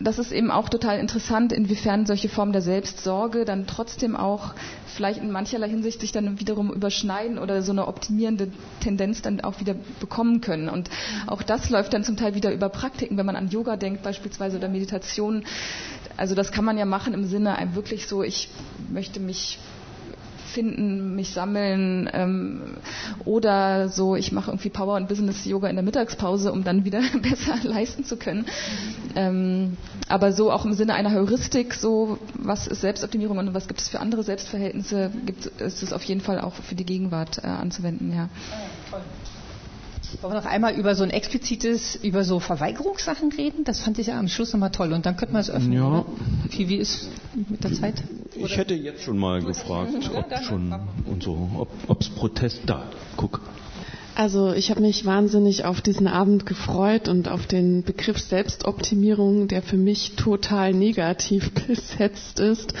Speaker 3: das ist eben auch total interessant, inwiefern solche Formen der Selbstsorge dann trotzdem auch vielleicht in mancherlei Hinsicht sich dann wiederum überschneiden oder so eine optimierende Tendenz dann auch wieder bekommen können. Und auch das läuft dann zum Teil wieder über Praktiken, wenn man an Yoga denkt beispielsweise oder Meditation. Also das kann man ja machen im Sinne wirklich so, ich möchte mich finden, mich sammeln ähm, oder so, ich mache irgendwie Power und Business Yoga in der Mittagspause, um dann wieder [LAUGHS] besser leisten zu können. Ähm, aber so auch im Sinne einer Heuristik, so was ist Selbstoptimierung und was gibt es für andere Selbstverhältnisse, gibt, ist es auf jeden Fall auch für die Gegenwart äh, anzuwenden. Ja.
Speaker 1: Wollen wir noch einmal über so ein explizites, über so Verweigerungssachen reden? Das fand ich ja am Schluss nochmal toll. Und dann könnte man es öffnen. Ja. Wie, wie ist mit der Zeit?
Speaker 2: Oder? Ich hätte jetzt schon mal gefragt, [LAUGHS] ob schon und so, ob es Protest da. Guck.
Speaker 5: Also ich habe mich wahnsinnig auf diesen Abend gefreut und auf den Begriff Selbstoptimierung, der für mich total negativ [LAUGHS] besetzt ist.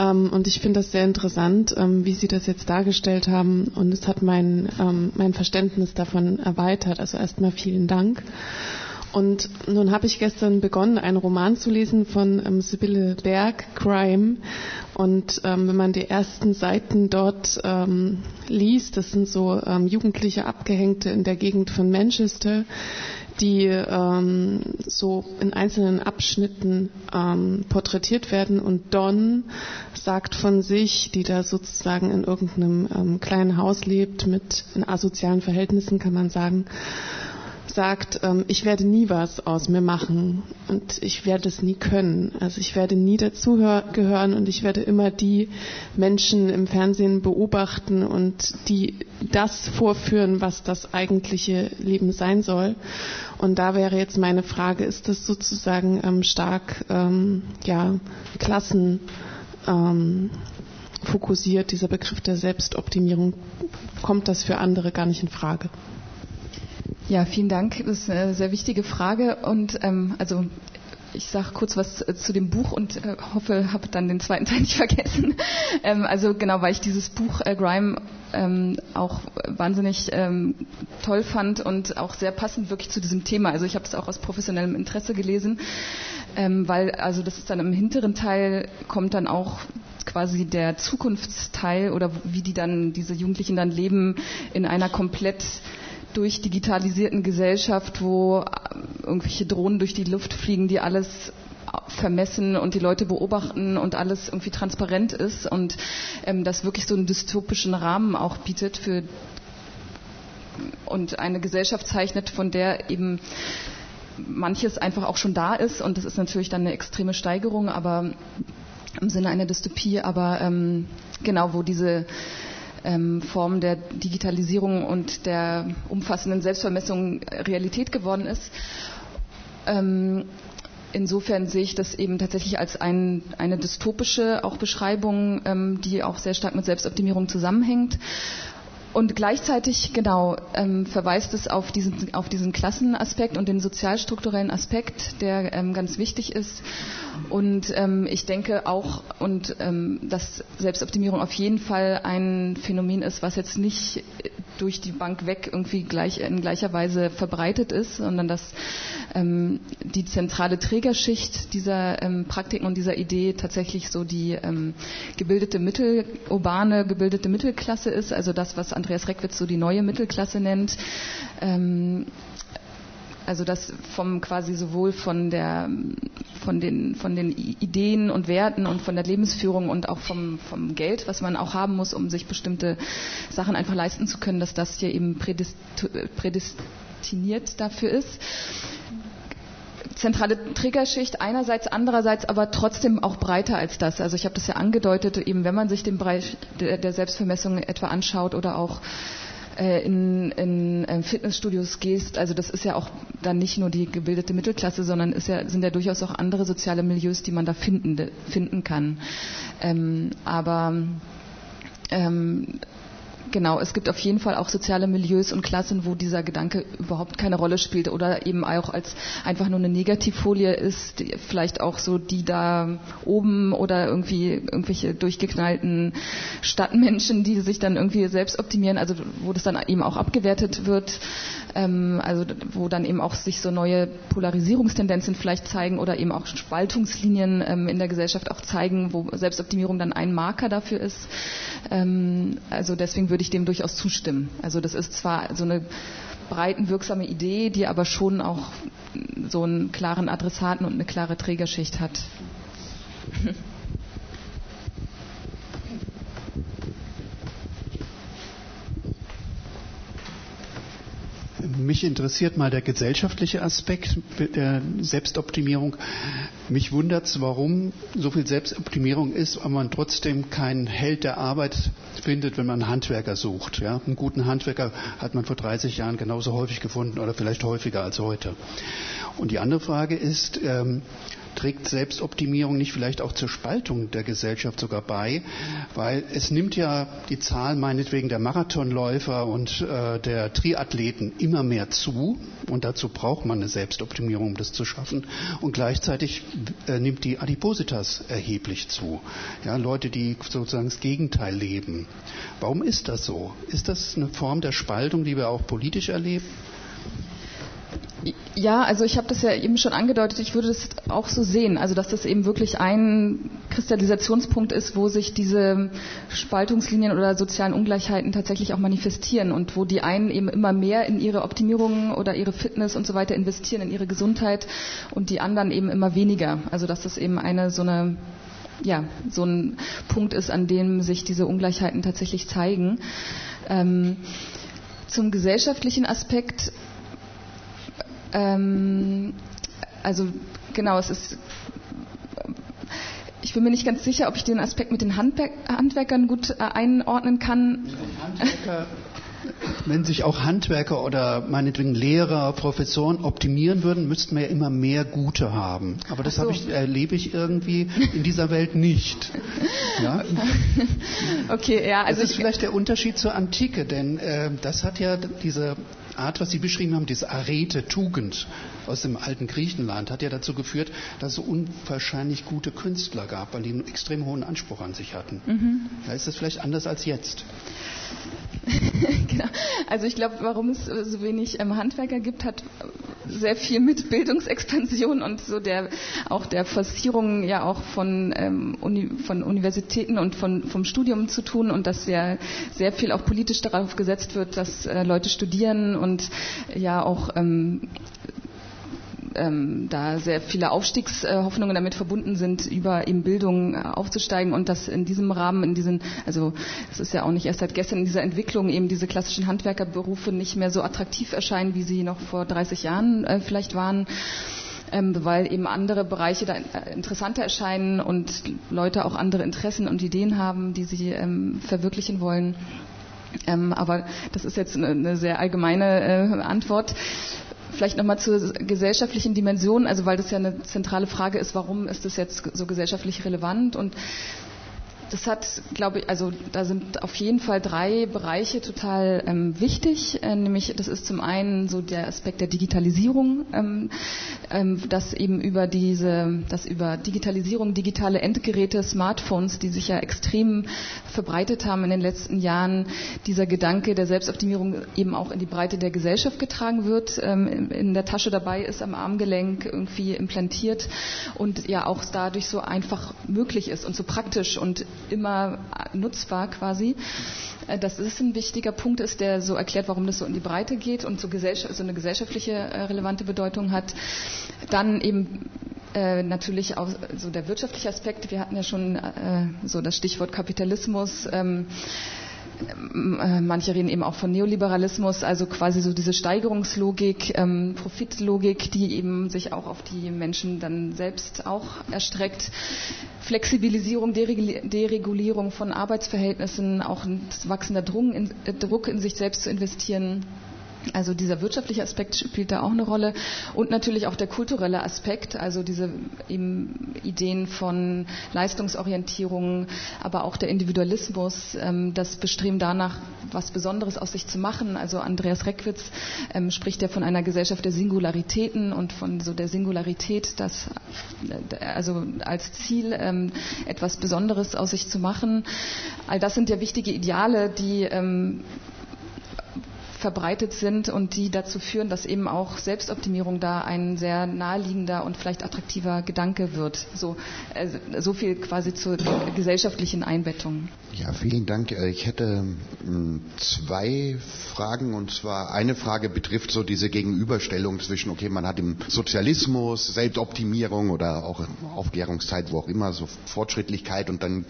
Speaker 5: Ähm, und ich finde das sehr interessant, ähm, wie Sie das jetzt dargestellt haben. Und es hat mein, ähm, mein Verständnis davon erweitert. Also erstmal vielen Dank. Und nun habe ich gestern begonnen, einen Roman zu lesen von ähm, Sibylle Berg, Crime. Und ähm, wenn man die ersten Seiten dort ähm, liest, das sind so ähm, jugendliche Abgehängte in der Gegend von Manchester, die ähm, so in einzelnen Abschnitten ähm, porträtiert werden. Und Don sagt von sich, die da sozusagen in irgendeinem ähm, kleinen Haus lebt, mit in asozialen Verhältnissen, kann man sagen, sagt, ähm, ich werde nie was aus mir machen und ich werde es nie können. Also ich werde nie dazugehören und ich werde immer die Menschen im Fernsehen beobachten und die das vorführen, was das eigentliche Leben sein soll. Und da wäre jetzt meine Frage, ist das sozusagen ähm, stark ähm, ja, Klassen fokussiert, dieser Begriff der Selbstoptimierung? Kommt das für andere gar nicht in Frage?
Speaker 3: Ja, vielen Dank. Das ist eine sehr wichtige Frage. Und ähm, also ich sage kurz was äh, zu dem Buch und äh, hoffe, habe dann den zweiten [LAUGHS] Teil nicht vergessen. Ähm, also genau, weil ich dieses Buch äh, Grime ähm, auch wahnsinnig ähm, toll fand und auch sehr passend wirklich zu diesem Thema. Also ich habe es auch aus professionellem Interesse gelesen, ähm, weil also das ist dann im hinteren Teil kommt dann auch quasi der Zukunftsteil oder wie die dann diese Jugendlichen dann leben in einer komplett durch digitalisierten Gesellschaft, wo äh, irgendwelche Drohnen durch die Luft fliegen, die alles vermessen und die Leute beobachten und alles irgendwie transparent ist und ähm, das wirklich so einen dystopischen Rahmen auch bietet für und eine Gesellschaft zeichnet, von der eben manches einfach auch schon da ist. Und das ist natürlich dann eine extreme Steigerung, aber im Sinne einer Dystopie, aber ähm, genau, wo diese ähm, Form der Digitalisierung und der umfassenden Selbstvermessung Realität geworden ist. Ähm, insofern sehe ich das eben tatsächlich als ein, eine dystopische auch Beschreibung, ähm, die auch sehr stark mit Selbstoptimierung zusammenhängt. Und gleichzeitig, genau, ähm, verweist es auf diesen, auf diesen Klassenaspekt und den sozialstrukturellen Aspekt, der ähm, ganz wichtig ist. Und ähm, ich denke auch, und ähm, dass Selbstoptimierung auf jeden Fall ein Phänomen ist, was jetzt nicht durch die Bank weg irgendwie gleich in gleicher Weise verbreitet ist, sondern dass ähm, die zentrale Trägerschicht dieser ähm, Praktiken und dieser Idee tatsächlich so die ähm, gebildete Mittel, urbane gebildete Mittelklasse ist, also das, was Andreas Reckwitz so die neue Mittelklasse nennt. Also das vom quasi sowohl von der von den von den Ideen und Werten und von der Lebensführung und auch vom vom Geld, was man auch haben muss, um sich bestimmte Sachen einfach leisten zu können, dass das hier eben prädestiniert dafür ist zentrale Trägerschicht einerseits, andererseits aber trotzdem auch breiter als das. Also ich habe das ja angedeutet, eben wenn man sich den Bereich der Selbstvermessung etwa anschaut oder auch äh, in, in ähm, Fitnessstudios gehst, also das ist ja auch dann nicht nur die gebildete Mittelklasse, sondern ist ja, sind ja durchaus auch andere soziale Milieus, die man da finden, finden kann. Ähm, aber ähm, Genau, es gibt auf jeden Fall auch soziale Milieus und Klassen, wo dieser Gedanke überhaupt keine Rolle spielt oder eben auch als einfach nur eine Negativfolie ist, vielleicht auch so die da oben oder irgendwie irgendwelche durchgeknallten Stadtmenschen, die sich dann irgendwie selbst optimieren, also wo das dann eben auch abgewertet wird, ähm, also wo dann eben auch sich so neue Polarisierungstendenzen vielleicht zeigen oder eben auch Spaltungslinien ähm, in der Gesellschaft auch zeigen, wo Selbstoptimierung dann ein Marker dafür ist. Ähm, also deswegen würde ich dem durchaus zustimmen. Also das ist zwar so eine breitenwirksame Idee, die aber schon auch so einen klaren Adressaten und eine klare Trägerschicht hat. [LAUGHS]
Speaker 6: Mich interessiert mal der gesellschaftliche Aspekt der Selbstoptimierung. Mich wundert es, warum so viel Selbstoptimierung ist, aber man trotzdem keinen Held der Arbeit findet, wenn man einen Handwerker sucht. Ja? Einen guten Handwerker hat man vor 30 Jahren genauso häufig gefunden oder vielleicht häufiger als heute. Und die andere Frage ist, ähm, trägt Selbstoptimierung nicht vielleicht auch zur Spaltung der Gesellschaft sogar bei? Weil es nimmt ja die Zahl meinetwegen der Marathonläufer und äh, der Triathleten immer mehr zu und dazu braucht man eine Selbstoptimierung, um das zu schaffen. Und gleichzeitig äh, nimmt die Adipositas erheblich zu. Ja, Leute, die sozusagen das Gegenteil leben. Warum ist das so? Ist das eine Form der Spaltung, die wir auch politisch erleben?
Speaker 3: Ja, also ich habe das ja eben schon angedeutet, ich würde das auch so sehen, also dass das eben wirklich ein Kristallisationspunkt ist, wo sich diese Spaltungslinien oder sozialen Ungleichheiten tatsächlich auch manifestieren und wo die einen eben immer mehr in ihre Optimierung oder ihre Fitness und so weiter investieren, in ihre Gesundheit und die anderen eben immer weniger. Also dass das eben eine so eine ja, so ein Punkt ist, an dem sich diese Ungleichheiten tatsächlich zeigen. Ähm, zum gesellschaftlichen Aspekt ähm, also genau, es ist ich bin mir nicht ganz sicher, ob ich den Aspekt mit den Handwerk Handwerkern gut äh, einordnen kann.
Speaker 6: Handwerker, wenn sich auch Handwerker oder meinetwegen Lehrer, Professoren optimieren würden, müssten wir ja immer mehr Gute haben. Aber das so. ich, erlebe ich irgendwie in dieser Welt nicht. Ja? [LAUGHS]
Speaker 3: Okay, ja.
Speaker 6: Also das ist vielleicht der Unterschied zur Antike, denn äh, das hat ja diese Art, was Sie beschrieben haben, diese Arete, Tugend aus dem alten Griechenland, hat ja dazu geführt, dass es unwahrscheinlich gute Künstler gab, weil die einen extrem hohen Anspruch an sich hatten. Mhm. Da ist das vielleicht anders als jetzt. [LAUGHS]
Speaker 3: genau. Also ich glaube, warum es so wenig ähm, Handwerker gibt, hat sehr viel mit Bildungsexpansion und so der auch der Forcierung ja auch von, ähm, Uni, von Universitäten und von, vom Studium zu tun und dass ja sehr viel auch politisch darauf gesetzt wird, dass äh, Leute studieren und ja auch ähm, ähm, da sehr viele Aufstiegshoffnungen damit verbunden sind, über eben Bildung äh, aufzusteigen und dass in diesem Rahmen, in diesen, also es ist ja auch nicht erst seit gestern in dieser Entwicklung eben diese klassischen Handwerkerberufe nicht mehr so attraktiv erscheinen, wie sie noch vor 30 Jahren äh, vielleicht waren. Ähm, weil eben andere Bereiche da äh, interessanter erscheinen und Leute auch andere Interessen und Ideen haben, die sie ähm, verwirklichen wollen. Ähm, aber das ist jetzt eine, eine sehr allgemeine äh, Antwort. Vielleicht nochmal zur gesellschaftlichen Dimension, also weil das ja eine zentrale Frage ist, warum ist das jetzt so gesellschaftlich relevant? Und das hat, glaube ich, also da sind auf jeden Fall drei Bereiche total ähm, wichtig. Äh, nämlich, das ist zum einen so der Aspekt der Digitalisierung, ähm, ähm, dass eben über diese, dass über Digitalisierung, digitale Endgeräte, Smartphones, die sich ja extrem verbreitet haben in den letzten Jahren, dieser Gedanke der Selbstoptimierung eben auch in die Breite der Gesellschaft getragen wird, ähm, in der Tasche dabei ist, am Armgelenk irgendwie implantiert und ja auch dadurch so einfach möglich ist und so praktisch und immer nutzbar quasi. Äh, das ist ein wichtiger Punkt ist, der so erklärt, warum das so in die Breite geht und so, so eine gesellschaftliche äh, relevante Bedeutung hat. Dann eben äh, natürlich auch so der wirtschaftliche Aspekt. Wir hatten ja schon äh, so das Stichwort Kapitalismus. Ähm, äh, manche reden eben auch von Neoliberalismus, also quasi so diese Steigerungslogik, ähm, Profitlogik, die eben sich auch auf die Menschen dann selbst auch erstreckt. Flexibilisierung, Deregulierung von Arbeitsverhältnissen, auch ein wachsender äh, Druck in sich selbst zu investieren. Also dieser wirtschaftliche Aspekt spielt da auch eine Rolle und natürlich auch der kulturelle Aspekt, also diese Ideen von Leistungsorientierung, aber auch der Individualismus, ähm, das Bestreben danach, was Besonderes aus sich zu machen. Also Andreas Reckwitz ähm, spricht ja von einer Gesellschaft der Singularitäten und von so der Singularität, das äh, also als Ziel ähm, etwas Besonderes aus sich zu machen. All das sind ja wichtige Ideale, die verbreitet sind und die dazu führen, dass eben auch Selbstoptimierung da ein sehr naheliegender und vielleicht attraktiver Gedanke wird. So, äh, so viel quasi zur gesellschaftlichen Einbettung.
Speaker 7: Ja, vielen Dank. Ich hätte hm, zwei Fragen und zwar eine Frage betrifft so diese Gegenüberstellung zwischen, okay, man hat im Sozialismus Selbstoptimierung oder auch Aufklärungszeit, wo auch immer, so Fortschrittlichkeit und dann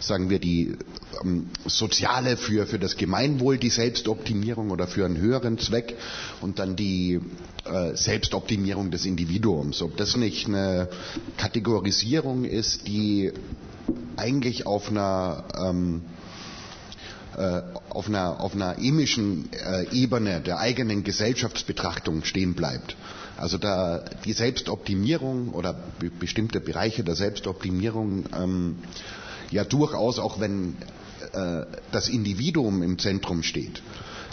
Speaker 7: sagen wir die ähm, soziale für, für das Gemeinwohl, die Selbstoptimierung oder für für einen höheren Zweck und dann die äh, Selbstoptimierung des Individuums. Ob das nicht eine Kategorisierung ist, die eigentlich auf einer ähm, äh, auf einer, auf einer emischen äh, Ebene der eigenen Gesellschaftsbetrachtung stehen bleibt. Also da die Selbstoptimierung oder be bestimmte Bereiche der Selbstoptimierung ähm, ja durchaus auch wenn äh, das Individuum im Zentrum steht,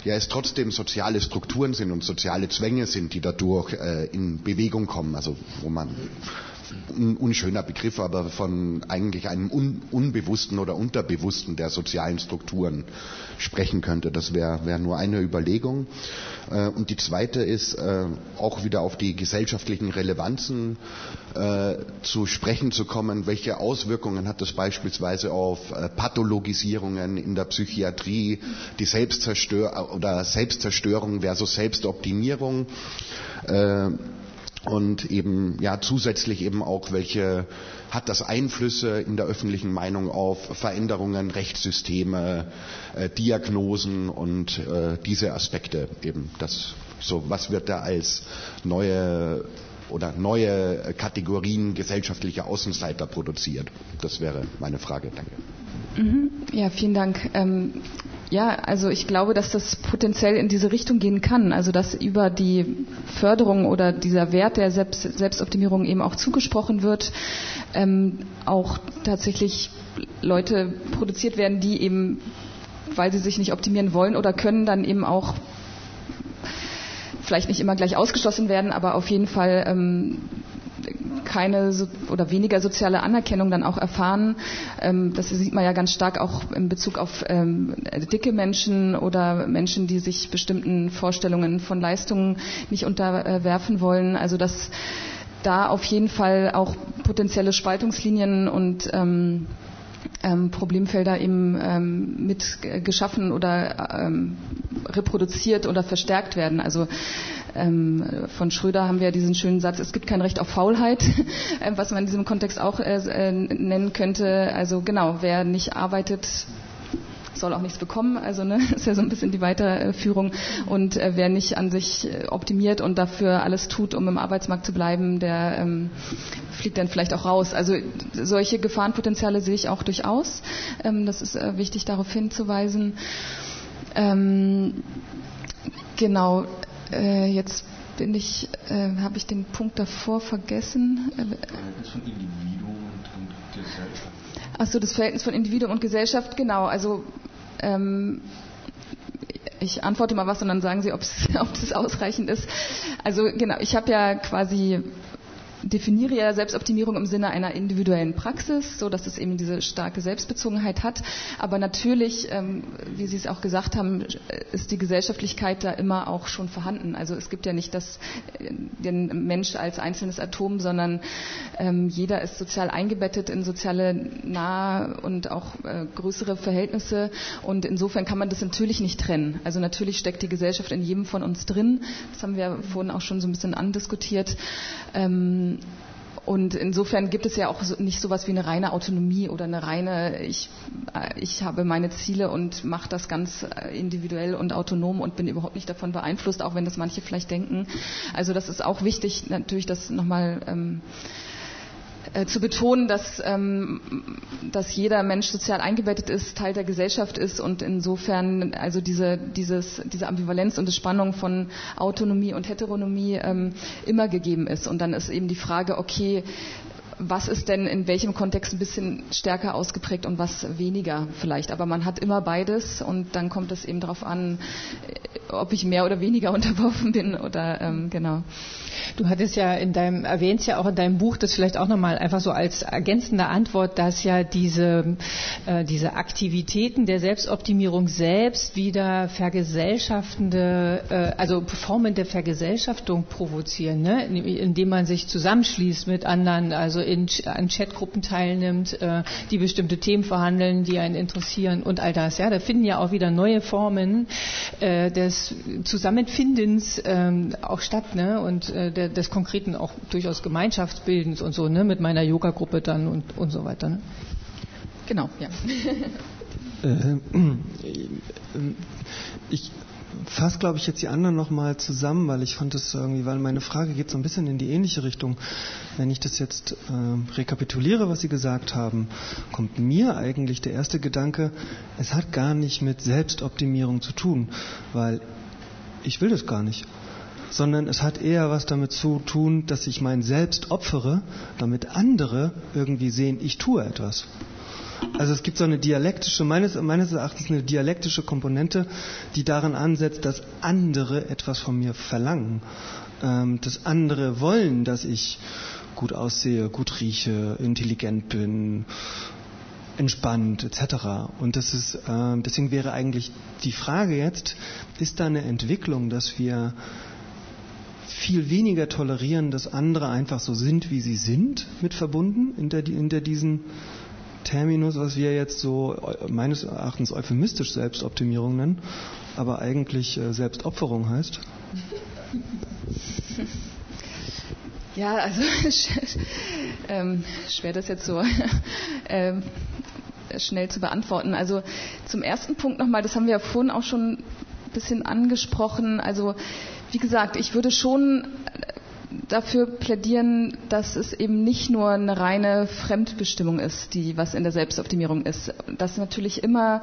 Speaker 7: ja es trotzdem soziale Strukturen sind und soziale Zwänge sind, die dadurch äh, in Bewegung kommen, also wo man ein unschöner Begriff, aber von eigentlich einem un, Unbewussten oder Unterbewussten der sozialen Strukturen sprechen könnte. Das wäre wär nur eine Überlegung. Äh, und die zweite ist, äh, auch wieder auf die gesellschaftlichen Relevanzen äh, zu sprechen zu kommen. Welche Auswirkungen hat das beispielsweise auf Pathologisierungen in der Psychiatrie, die Selbstzerstör oder Selbstzerstörung versus Selbstoptimierung? Und eben ja zusätzlich eben auch welche hat das Einflüsse in der öffentlichen Meinung auf Veränderungen, Rechtssysteme, äh, Diagnosen und äh, diese Aspekte eben. Das so was wird da als neue oder neue Kategorien gesellschaftlicher Außenseiter produziert? Das wäre meine Frage. Danke.
Speaker 3: Mhm. Ja, vielen Dank. Ähm, ja, also ich glaube, dass das potenziell in diese Richtung gehen kann. Also dass über die Förderung oder dieser Wert der Selbst Selbstoptimierung eben auch zugesprochen wird, ähm, auch tatsächlich Leute produziert werden, die eben, weil sie sich nicht optimieren wollen oder können, dann eben auch vielleicht nicht immer gleich ausgeschlossen werden, aber auf jeden Fall ähm, keine so, oder weniger soziale Anerkennung dann auch erfahren. Ähm, das sieht man ja ganz stark auch in Bezug auf ähm, dicke Menschen oder Menschen, die sich bestimmten Vorstellungen von Leistungen nicht unterwerfen wollen. Also dass da auf jeden Fall auch potenzielle Spaltungslinien und ähm, ähm, Problemfelder eben ähm, mit geschaffen oder ähm, reproduziert oder verstärkt werden. Also ähm, von Schröder haben wir diesen schönen Satz, es gibt kein Recht auf Faulheit, [LAUGHS] äh, was man in diesem Kontext auch äh, äh, nennen könnte. Also genau, wer nicht arbeitet, soll auch nichts bekommen. Also ne, [LAUGHS] ist ja so ein bisschen die Weiterführung. Und äh, wer nicht an sich äh, optimiert und dafür alles tut, um im Arbeitsmarkt zu bleiben, der ähm, fliegt dann vielleicht auch raus. Also solche Gefahrenpotenziale sehe ich auch durchaus. Ähm, das ist äh, wichtig, darauf hinzuweisen. Ähm, genau. Äh, jetzt bin ich, äh, habe ich den Punkt davor vergessen. Das von Individuum und Gesellschaft. Achso, das Verhältnis von Individuum und Gesellschaft, genau. Also ähm, ich antworte mal was und dann sagen Sie, ob es [LAUGHS] ausreichend ist. Also genau, ich habe ja quasi definiere ja Selbstoptimierung im Sinne einer individuellen Praxis, so dass es eben diese starke Selbstbezogenheit hat. Aber natürlich, ähm, wie Sie es auch gesagt haben, ist die Gesellschaftlichkeit da immer auch schon vorhanden. Also es gibt ja nicht das, äh, den Mensch als einzelnes Atom, sondern ähm, jeder ist sozial eingebettet in soziale nahe und auch äh, größere Verhältnisse. Und insofern kann man das natürlich nicht trennen. Also natürlich steckt die Gesellschaft in jedem von uns drin. Das haben wir vorhin auch schon so ein bisschen andiskutiert. Ähm, und insofern gibt es ja auch nicht so etwas wie eine reine Autonomie oder eine reine, ich, äh, ich habe meine Ziele und mache das ganz äh, individuell und autonom und bin überhaupt nicht davon beeinflusst, auch wenn das manche vielleicht denken. Also das ist auch wichtig, natürlich das nochmal ähm, äh, zu betonen, dass, ähm, dass jeder Mensch sozial eingebettet ist, Teil der Gesellschaft ist und insofern also diese, dieses, diese Ambivalenz und die Spannung von Autonomie und Heteronomie ähm, immer gegeben ist. Und dann ist eben die Frage, okay, was ist denn in welchem Kontext ein bisschen stärker ausgeprägt und was weniger vielleicht. Aber man hat immer beides und dann kommt es eben darauf an, äh, ob ich mehr oder weniger [LAUGHS] unterworfen bin oder ähm, genau.
Speaker 1: Du hattest ja in deinem, erwähnst ja auch in deinem Buch, das vielleicht auch nochmal einfach so als ergänzende Antwort, dass ja diese, äh, diese Aktivitäten der Selbstoptimierung selbst wieder vergesellschaftende, äh, also Formen der Vergesellschaftung provozieren, ne? indem man sich zusammenschließt mit anderen, also in, an Chatgruppen teilnimmt, äh, die bestimmte Themen verhandeln, die einen interessieren und all das. Ja, da finden ja auch wieder neue Formen äh, des Zusammenfindens ähm, auch statt, ne? Und äh, der, des Konkreten auch durchaus Gemeinschaftsbildens und so, ne, mit meiner Yoga-Gruppe dann und, und so weiter. Ne?
Speaker 3: Genau, ja.
Speaker 8: Äh, ich fasse, glaube ich, jetzt die anderen nochmal zusammen, weil ich fand das irgendwie, weil meine Frage geht so ein bisschen in die ähnliche Richtung. Wenn ich das jetzt äh, rekapituliere, was Sie gesagt haben, kommt mir eigentlich der erste Gedanke, es hat gar nicht mit Selbstoptimierung zu tun, weil ich will das gar nicht sondern es hat eher was damit zu tun, dass ich mein Selbst opfere, damit andere irgendwie sehen, ich tue etwas. Also es gibt so eine dialektische, meines, meines Erachtens eine dialektische Komponente, die daran ansetzt, dass andere etwas von mir verlangen, ähm, dass andere wollen, dass ich gut aussehe, gut rieche, intelligent bin, entspannt etc. Und das ist, äh, deswegen wäre eigentlich die Frage jetzt, ist da eine Entwicklung, dass wir viel weniger tolerieren, dass andere einfach so sind, wie sie sind, mit verbunden in der, in der diesen Terminus, was wir jetzt so meines Erachtens euphemistisch Selbstoptimierung nennen, aber eigentlich äh, Selbstopferung heißt? [LAUGHS]
Speaker 3: Ja, also [LAUGHS] ähm, schwer das jetzt so [LAUGHS] ähm, schnell zu beantworten. Also zum ersten Punkt nochmal, das haben wir ja vorhin auch schon ein bisschen angesprochen. Also wie gesagt, ich würde schon dafür plädieren, dass es eben nicht nur eine reine Fremdbestimmung ist, die was in der Selbstoptimierung ist. Dass natürlich immer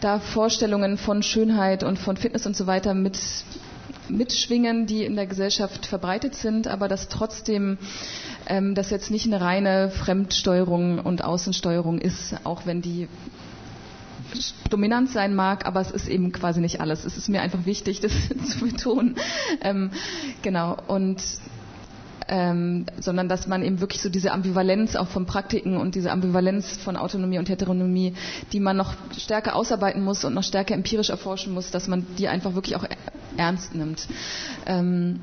Speaker 3: da Vorstellungen von Schönheit und von Fitness und so weiter mit mitschwingen, die in der Gesellschaft verbreitet sind, aber dass trotzdem ähm, das jetzt nicht eine reine Fremdsteuerung und Außensteuerung ist, auch wenn die dominant sein mag, aber es ist eben quasi nicht alles. Es ist mir einfach wichtig, das [LAUGHS] zu betonen. Ähm, genau. Und ähm, sondern dass man eben wirklich so diese Ambivalenz auch von Praktiken und diese Ambivalenz von Autonomie und Heteronomie, die man noch stärker ausarbeiten muss und noch stärker empirisch erforschen muss, dass man die einfach wirklich auch ernst nimmt. Ähm,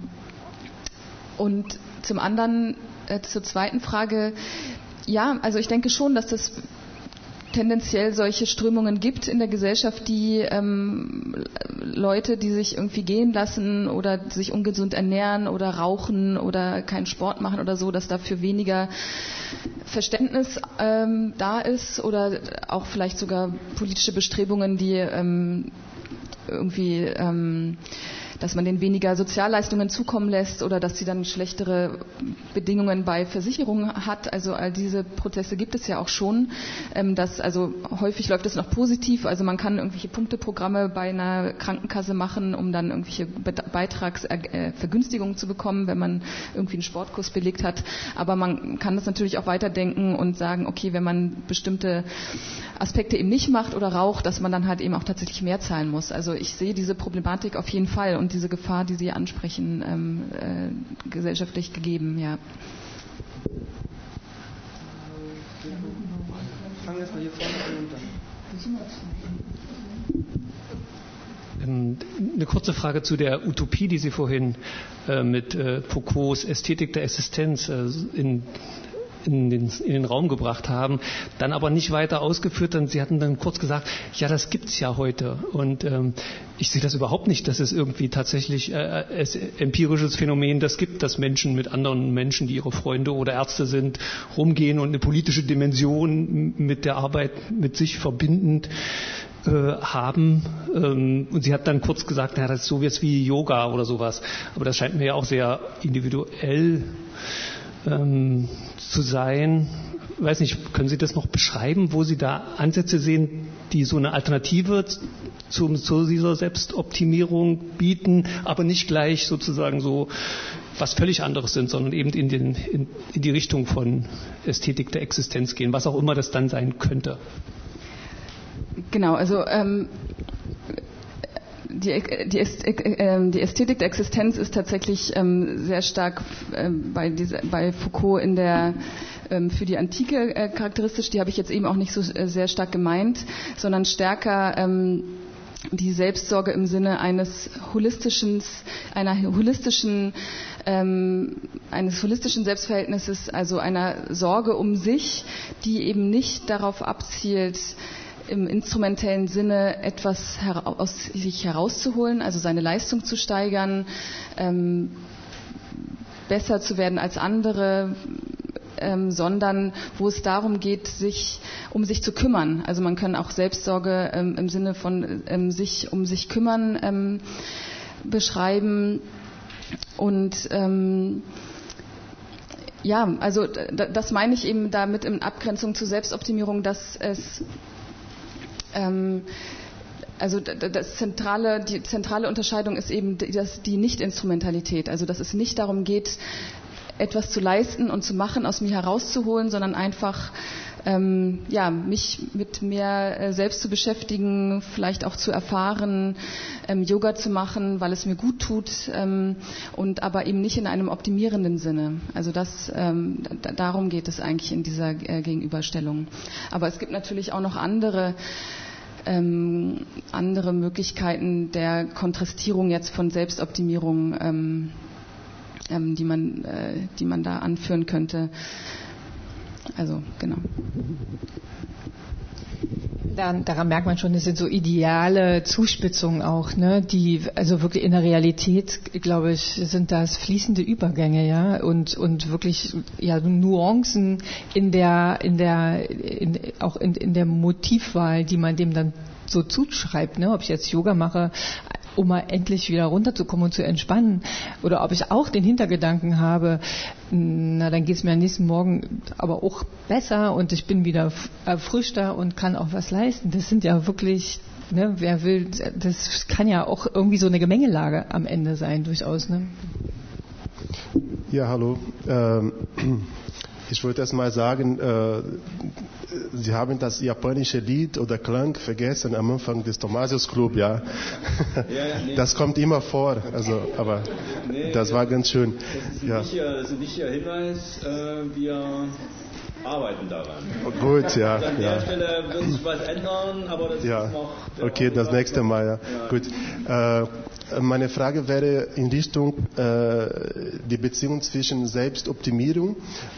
Speaker 3: und zum anderen, äh, zur zweiten Frage, ja, also ich denke schon, dass das tendenziell solche Strömungen gibt in der Gesellschaft, die ähm, Leute, die sich irgendwie gehen lassen oder sich ungesund ernähren oder rauchen oder keinen Sport machen oder so, dass dafür weniger Verständnis ähm, da ist oder auch vielleicht sogar politische Bestrebungen, die ähm, irgendwie ähm, dass man denen weniger Sozialleistungen zukommen lässt oder dass sie dann schlechtere Bedingungen bei Versicherungen hat. Also all diese Prozesse gibt es ja auch schon. Ähm, dass, also häufig läuft es noch positiv. Also man kann irgendwelche Punkteprogramme bei einer Krankenkasse machen, um dann irgendwelche Beitragsvergünstigungen zu bekommen, wenn man irgendwie einen Sportkurs belegt hat. Aber man kann das natürlich auch weiterdenken und sagen, okay, wenn man bestimmte Aspekte eben nicht macht oder raucht, dass man dann halt eben auch tatsächlich mehr zahlen muss. Also ich sehe diese Problematik auf jeden Fall. Und und diese Gefahr, die Sie ansprechen, ähm, äh, gesellschaftlich gegeben. Ja. Fangen wir erstmal hier vorne an und
Speaker 9: dann. Ähm, eine kurze Frage zu der Utopie, die Sie vorhin äh, mit äh, Foucaults Ästhetik der Existenz äh, in in den, in den Raum gebracht haben, dann aber nicht weiter ausgeführt. Denn Sie hatten dann kurz gesagt, ja, das gibt es ja heute. Und ähm, ich sehe das überhaupt nicht, dass es irgendwie tatsächlich äh, es empirisches Phänomen das gibt, dass Menschen mit anderen Menschen, die ihre Freunde oder Ärzte sind, rumgehen und eine politische Dimension mit der Arbeit mit sich verbindend äh, haben. Ähm, und sie hat dann kurz gesagt, naja, das ist so wie Yoga oder sowas. Aber das scheint mir ja auch sehr individuell ähm, zu sein. Ich weiß nicht, können Sie das noch beschreiben, wo Sie da Ansätze sehen, die so eine Alternative zum, zu dieser Selbstoptimierung bieten, aber nicht gleich sozusagen so was völlig anderes sind, sondern eben in, den, in, in die Richtung von Ästhetik der Existenz gehen, was auch immer das dann sein könnte.
Speaker 3: Genau, also ähm, die, ähm, die, Ästhetik der Existenz ist tatsächlich ähm, sehr stark ähm, bei, diese, bei, Foucault in der für die Antike äh, charakteristisch. Die habe ich jetzt eben auch nicht so äh, sehr stark gemeint, sondern stärker die Selbstsorge im Sinne eines holistischen, einer holistischen ähm, eines holistischen Selbstverhältnisses, also einer Sorge um sich, die eben nicht darauf abzielt, im instrumentellen Sinne etwas aus sich herauszuholen, also seine Leistung zu steigern, ähm, besser zu werden als andere, ähm, sondern wo es darum geht, sich um sich zu kümmern. Also man kann auch Selbstsorge ähm, im Sinne von ähm, sich um sich kümmern ähm, beschreiben und ähm, ja, also das meine ich eben damit in Abgrenzung zur Selbstoptimierung, dass es ähm, also das zentrale, die zentrale Unterscheidung ist eben das, die Nicht-Instrumentalität. Also dass es nicht darum geht, etwas zu leisten und zu machen, aus mir herauszuholen, sondern einfach ähm, ja, mich mit mehr äh, selbst zu beschäftigen, vielleicht auch zu erfahren, ähm, Yoga zu machen, weil es mir gut tut ähm, und aber eben nicht in einem optimierenden Sinne. Also das, ähm, darum geht es eigentlich in dieser äh, Gegenüberstellung. Aber es gibt natürlich auch noch andere ähm, andere Möglichkeiten der Kontrastierung jetzt von Selbstoptimierung, ähm, ähm, die, man, äh, die man da anführen könnte. Also, genau.
Speaker 1: Daran, daran, merkt man schon, es sind so ideale Zuspitzungen auch, ne, die, also wirklich in der Realität, glaube ich, sind das fließende Übergänge, ja, und, und wirklich, ja, Nuancen in der, in der, in, auch in, in der Motivwahl, die man dem dann so zuschreibt, ne, ob ich jetzt Yoga mache, um mal endlich wieder runterzukommen und zu entspannen. Oder ob ich auch den Hintergedanken habe, na, dann geht es mir am nächsten Morgen aber auch besser und ich bin wieder erfrischter und kann auch was leisten. Das sind ja wirklich, ne, wer will, das kann ja auch irgendwie so eine Gemengelage am Ende sein, durchaus. Ne?
Speaker 10: Ja, hallo. Ähm, ich wollte erst mal sagen, äh, Sie haben das japanische Lied oder Klang vergessen am Anfang des Thomasius Club, ja. [LAUGHS] Das kommt immer vor, also, aber das war ganz schön.
Speaker 2: Das ist ein, ja. wichtiger, das ist ein wichtiger Hinweis. Äh, wir arbeiten daran.
Speaker 10: Gut, ja.
Speaker 2: Also an der ja. Stelle wird sich was ändern, aber das
Speaker 10: ja.
Speaker 2: ist noch.
Speaker 10: Okay, das nächste Mal, ja. Gut. Äh, meine Frage wäre in Richtung äh, die Beziehung zwischen Selbstoptimierung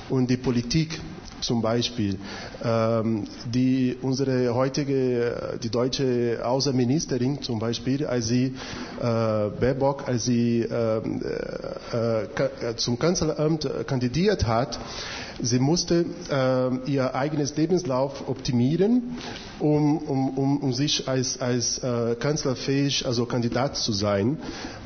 Speaker 10: und die Politik zum Beispiel. Ähm, die, unsere heutige, die deutsche Außenministerin zum Beispiel, als sie äh, Baerbock, als sie ähm, äh, äh, zum Kanzleramt kandidiert hat, sie musste äh, ihr eigenes Lebenslauf optimieren, um, um, um, um sich als, als äh, kanzlerfähig, also Kandidat zu sein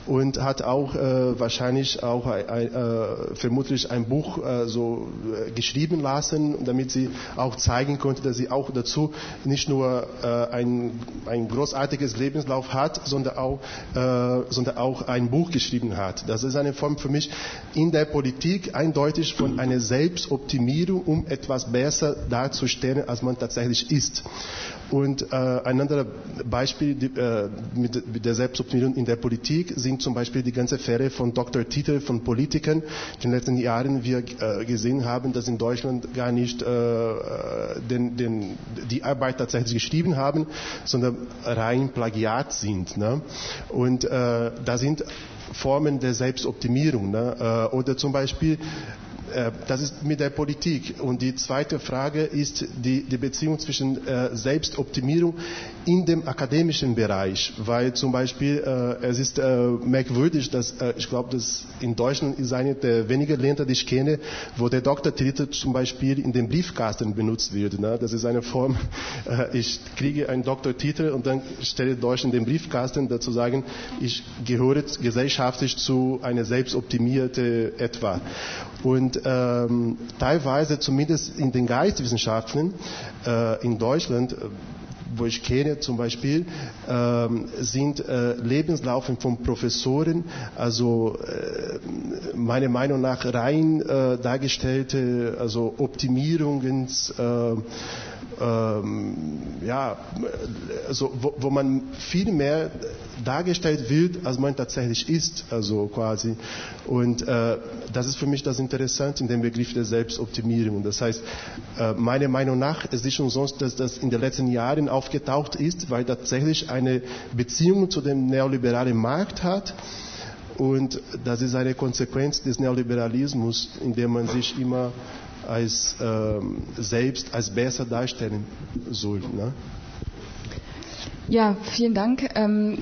Speaker 10: und hat auch äh, wahrscheinlich auch äh, vermutlich ein Buch äh, so äh, geschrieben lassen, damit sie auch zeigen konnte, dass sie auch dazu nicht nur ein, ein großartiges Lebenslauf hat, sondern auch, sondern auch ein Buch geschrieben hat. Das ist eine Form für mich in der Politik eindeutig von einer Selbstoptimierung, um etwas besser darzustellen, als man tatsächlich ist. Und äh, ein anderes Beispiel die, äh, mit, der Selbstoptimierung in der Politik sind zum Beispiel die ganze Fälle von Dr. Titel von Politikern. In den letzten Jahren wir äh, gesehen haben, dass in Deutschland gar nicht äh, den, den, die Arbeit tatsächlich geschrieben haben, sondern rein Plagiat sind. Ne? Und äh, da sind Formen der Selbstoptimierung. Ne? Äh, oder zum Beispiel äh, das ist mit der Politik. Und die zweite Frage ist die, die Beziehung zwischen äh, Selbstoptimierung in dem akademischen Bereich, weil zum Beispiel äh, es ist äh, merkwürdig, dass äh, ich glaube, dass in Deutschland ist eine der wenigen Länder, die ich kenne, wo der Doktortitel zum Beispiel in dem Briefkasten benutzt wird. Ne? Das ist eine Form, [LAUGHS] äh, ich kriege einen Doktortitel und dann stelle Deutsch in den Briefkasten, dazu sagen, ich gehöre gesellschaftlich zu einer selbstoptimierte etwa. Und ähm, teilweise, zumindest in den Geisteswissenschaften äh, in Deutschland, wo ich kenne zum Beispiel, ähm, sind äh, Lebenslaufen von Professoren, also äh, meiner Meinung nach rein äh, dargestellte, also Optimierungs äh, ähm, ja, also wo, wo, man viel mehr dargestellt wird, als man tatsächlich ist, also quasi. Und äh, das ist für mich das Interessante in dem Begriff der Selbstoptimierung. Das heißt, äh, meiner Meinung nach, es ist schon sonst, dass das in den letzten Jahren aufgetaucht ist, weil tatsächlich eine Beziehung zu dem neoliberalen Markt hat. Und das ist eine Konsequenz des Neoliberalismus, in dem man sich immer als ähm, selbst als besser darstellen soll. Ne?
Speaker 3: Ja, vielen Dank. Ähm,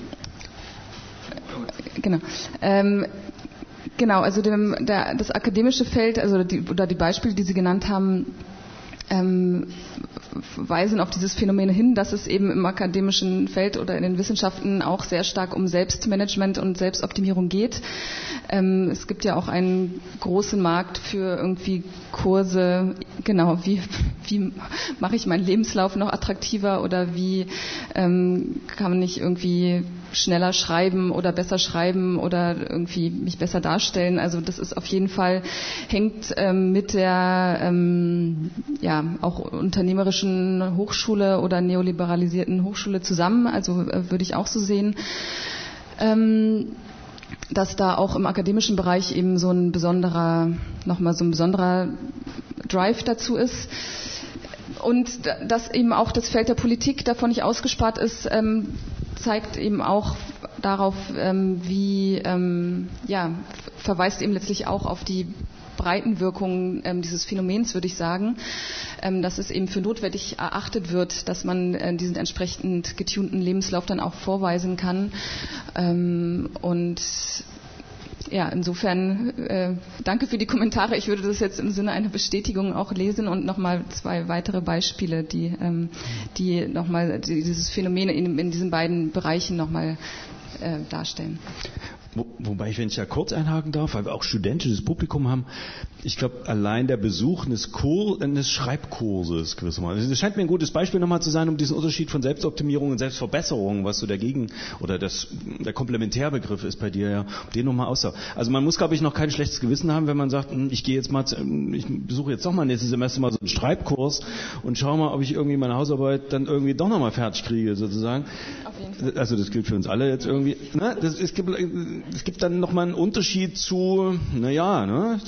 Speaker 3: genau. Ähm, genau, also dem, der, das akademische Feld, also die, oder die Beispiele, die Sie genannt haben, ähm, weisen auf dieses Phänomen hin, dass es eben im akademischen Feld oder in den Wissenschaften auch sehr stark um Selbstmanagement und Selbstoptimierung geht. Ähm, es gibt ja auch einen großen Markt für irgendwie Kurse, genau, wie, wie mache ich meinen Lebenslauf noch attraktiver oder wie ähm, kann man nicht irgendwie schneller schreiben oder besser schreiben oder irgendwie mich besser darstellen. Also das ist auf jeden Fall hängt ähm, mit der ähm, ja auch unternehmerischen Hochschule oder neoliberalisierten Hochschule zusammen. Also äh, würde ich auch so sehen. Ähm, dass da auch im akademischen Bereich eben so ein besonderer, nochmal so ein besonderer Drive dazu ist. Und dass eben auch das Feld der Politik davon nicht ausgespart ist, ähm, zeigt eben auch darauf, ähm, wie, ähm, ja, verweist eben letztlich auch auf die Breitenwirkung ähm, dieses Phänomens, würde ich sagen, ähm, dass es eben für notwendig erachtet wird, dass man äh, diesen entsprechend getunten Lebenslauf dann auch vorweisen kann. Ähm, und ja, insofern äh, danke für die Kommentare. Ich würde das jetzt im Sinne einer Bestätigung auch lesen und nochmal zwei weitere Beispiele, die, ähm, die nochmal dieses Phänomen in, in diesen beiden Bereichen nochmal äh, darstellen.
Speaker 2: Wo, wobei ich, wenn ich ja kurz einhaken darf, weil wir auch studentisches Publikum haben, ich glaube, allein der Besuch eines, Kur eines Schreibkurses gewissermaßen. Das scheint mir ein gutes Beispiel nochmal zu sein, um diesen Unterschied von Selbstoptimierung und Selbstverbesserung, was so dagegen oder das, der Komplementärbegriff ist bei dir ja, um den nochmal aussah. Also man muss, glaube ich, noch kein schlechtes Gewissen haben, wenn man sagt, hm, ich gehe jetzt mal, ich besuche jetzt noch mal nächstes Semester mal so einen Schreibkurs und schaue mal, ob ich irgendwie meine Hausarbeit dann irgendwie doch nochmal fertig kriege, sozusagen. Also das gilt für uns alle jetzt irgendwie. Ne? Das, gibt, es gibt dann nochmal einen Unterschied zu, naja, ne?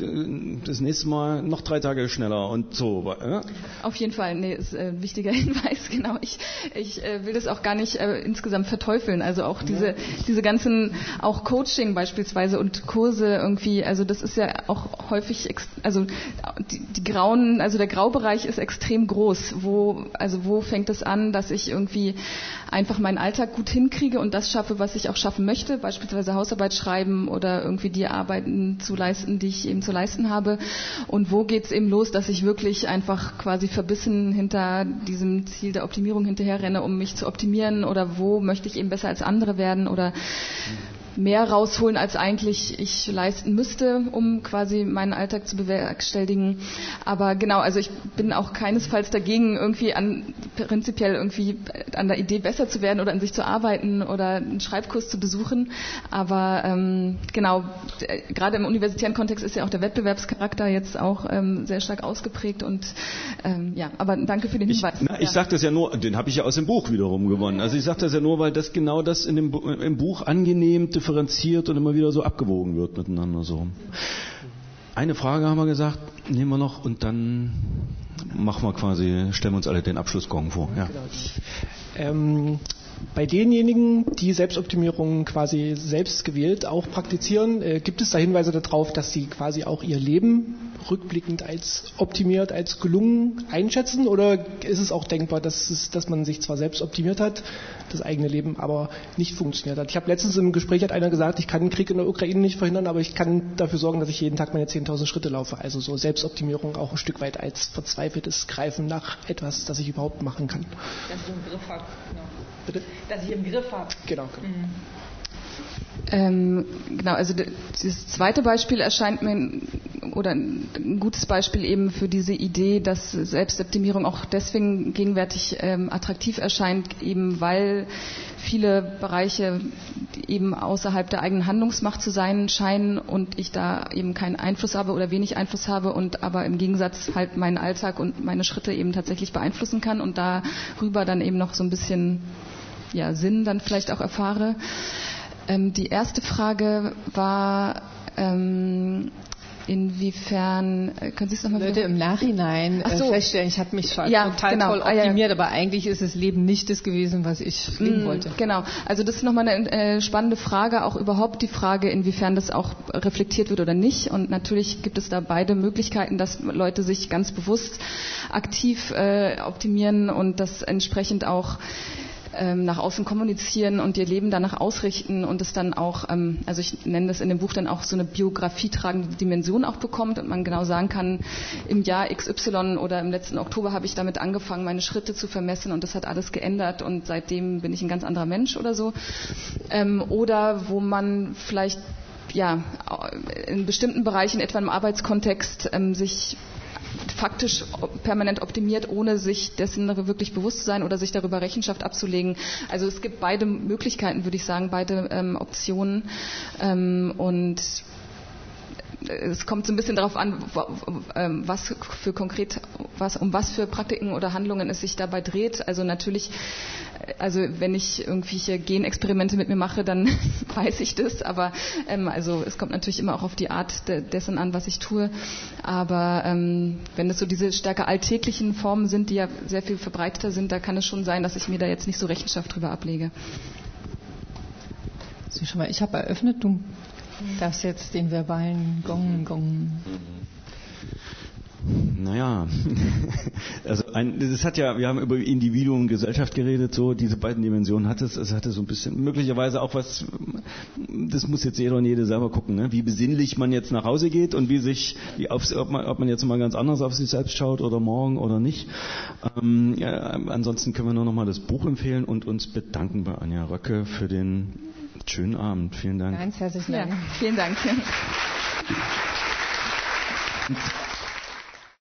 Speaker 2: das nächste Mal noch drei Tage schneller und so. Ja?
Speaker 3: Auf jeden Fall, nee, ist ein wichtiger [LAUGHS] Hinweis, genau. Ich, ich äh, will das auch gar nicht äh, insgesamt verteufeln. Also auch diese, ja. diese ganzen, auch Coaching beispielsweise und Kurse irgendwie, also das ist ja auch häufig, also die, die grauen, also der Graubereich ist extrem groß. Wo, also wo fängt es an, dass ich irgendwie einfach meinen Alltag gut hinkriege und das schaffe, was ich auch schaffen möchte, beispielsweise Hausarbeit schreiben oder irgendwie die Arbeiten zu leisten, die ich eben zu leisten habe. Und wo geht es eben los, dass ich wirklich einfach quasi verbissen hinter diesem Ziel der Optimierung hinterherrenne, um mich zu optimieren oder wo möchte ich eben besser als andere werden oder mehr rausholen, als eigentlich ich leisten müsste, um quasi meinen Alltag zu bewerkstelligen. Aber genau, also ich bin auch keinesfalls dagegen, irgendwie an prinzipiell irgendwie an der Idee besser zu werden oder an sich zu arbeiten oder einen Schreibkurs zu besuchen. Aber ähm, genau, gerade im universitären Kontext ist ja auch der Wettbewerbscharakter jetzt auch ähm, sehr stark ausgeprägt und ähm, ja, aber danke für den Hinweis.
Speaker 2: Ich, na, ich ja. sage das ja nur, den habe ich ja aus dem Buch wiederum gewonnen. Also ich sage das ja nur, weil das genau das in dem im Buch angenehm differenziert und immer wieder so abgewogen wird miteinander so. Eine Frage haben wir gesagt, nehmen wir noch und dann machen wir quasi, stellen wir uns alle den Abschlussgong vor. Ja. Genau.
Speaker 11: Ähm, bei denjenigen, die Selbstoptimierung quasi selbst gewählt auch praktizieren, äh, gibt es da Hinweise darauf, dass sie quasi auch ihr Leben rückblickend als optimiert, als gelungen einschätzen? Oder ist es auch denkbar, dass, es, dass man sich zwar selbst optimiert hat, das eigene Leben aber nicht funktioniert hat? Ich habe letztens im Gespräch hat einer gesagt, ich kann den Krieg in der Ukraine nicht verhindern, aber ich kann dafür sorgen, dass ich jeden Tag meine 10.000 Schritte laufe. Also so Selbstoptimierung auch ein Stück weit als verzweifeltes Greifen nach etwas, das ich überhaupt machen kann. Dass ich im Griff habe. Genau. Bitte? Dass ich im Griff habe. Genau. genau. Mhm.
Speaker 3: Ähm, genau, also das zweite Beispiel erscheint mir oder ein gutes Beispiel eben für diese Idee, dass Selbstoptimierung auch deswegen gegenwärtig ähm, attraktiv erscheint, eben weil viele Bereiche eben außerhalb der eigenen Handlungsmacht zu sein scheinen und ich da eben keinen Einfluss habe oder wenig Einfluss habe und aber im Gegensatz halt meinen Alltag und meine Schritte eben tatsächlich beeinflussen kann und darüber dann eben noch so ein bisschen ja, Sinn dann vielleicht auch erfahre. Ähm, die erste Frage war, ähm, Inwiefern, äh, können Sie es nochmal
Speaker 1: Würde im Nachhinein äh, so. feststellen, ich habe mich schon ja, total genau. toll optimiert, ah, ja. aber eigentlich ist das Leben nicht das gewesen, was ich leben mm, wollte.
Speaker 3: Genau, also das ist nochmal eine äh, spannende Frage, auch überhaupt die Frage, inwiefern das auch reflektiert wird oder nicht. Und natürlich gibt es da beide Möglichkeiten, dass Leute sich ganz bewusst aktiv äh, optimieren und das entsprechend auch ähm, nach außen kommunizieren und ihr Leben danach ausrichten und es dann auch, ähm, also ich nenne das in dem Buch dann auch so eine Biografie tragende Dimension auch bekommt und man genau sagen kann, im Jahr XY oder im letzten Oktober habe ich damit angefangen, meine Schritte zu vermessen und das hat alles geändert und seitdem bin ich ein ganz anderer Mensch oder so. Ähm, oder wo man vielleicht ja, in bestimmten Bereichen, etwa im Arbeitskontext, ähm, sich faktisch permanent optimiert, ohne sich dessen wirklich bewusst zu sein oder sich darüber Rechenschaft abzulegen. Also es gibt beide Möglichkeiten, würde ich sagen, beide ähm, Optionen. Ähm, und es kommt so ein bisschen darauf an, ähm, was für konkret, was, um was für Praktiken oder Handlungen es sich dabei dreht. Also natürlich, also wenn ich irgendwelche Genexperimente mit mir mache, dann [LAUGHS] weiß ich das. Aber ähm, also es kommt natürlich immer auch auf die Art de dessen an, was ich tue. Aber ähm, wenn es so diese stärker alltäglichen Formen sind, die ja sehr viel verbreiteter sind, da kann es schon sein, dass ich mir da jetzt nicht so Rechenschaft drüber ablege.
Speaker 4: ich habe eröffnet, du das jetzt den verbalen Gong, Gong.
Speaker 2: Naja, [LAUGHS] also ein, das hat ja, wir haben über Individuum und Gesellschaft geredet, so diese beiden Dimensionen hat es, es hatte so ein bisschen möglicherweise auch was, das muss jetzt jeder und jede selber gucken, ne? wie besinnlich man jetzt nach Hause geht und wie sich, wie auf, ob, man, ob man jetzt mal ganz anders auf sich selbst schaut oder morgen oder nicht. Ähm, ja, ansonsten können wir nur noch mal das Buch empfehlen und uns bedanken bei Anja Röcke für den Schönen Abend. Vielen Dank.
Speaker 4: Ganz herzlichen Dank. Ja,
Speaker 3: vielen Dank. [LAUGHS]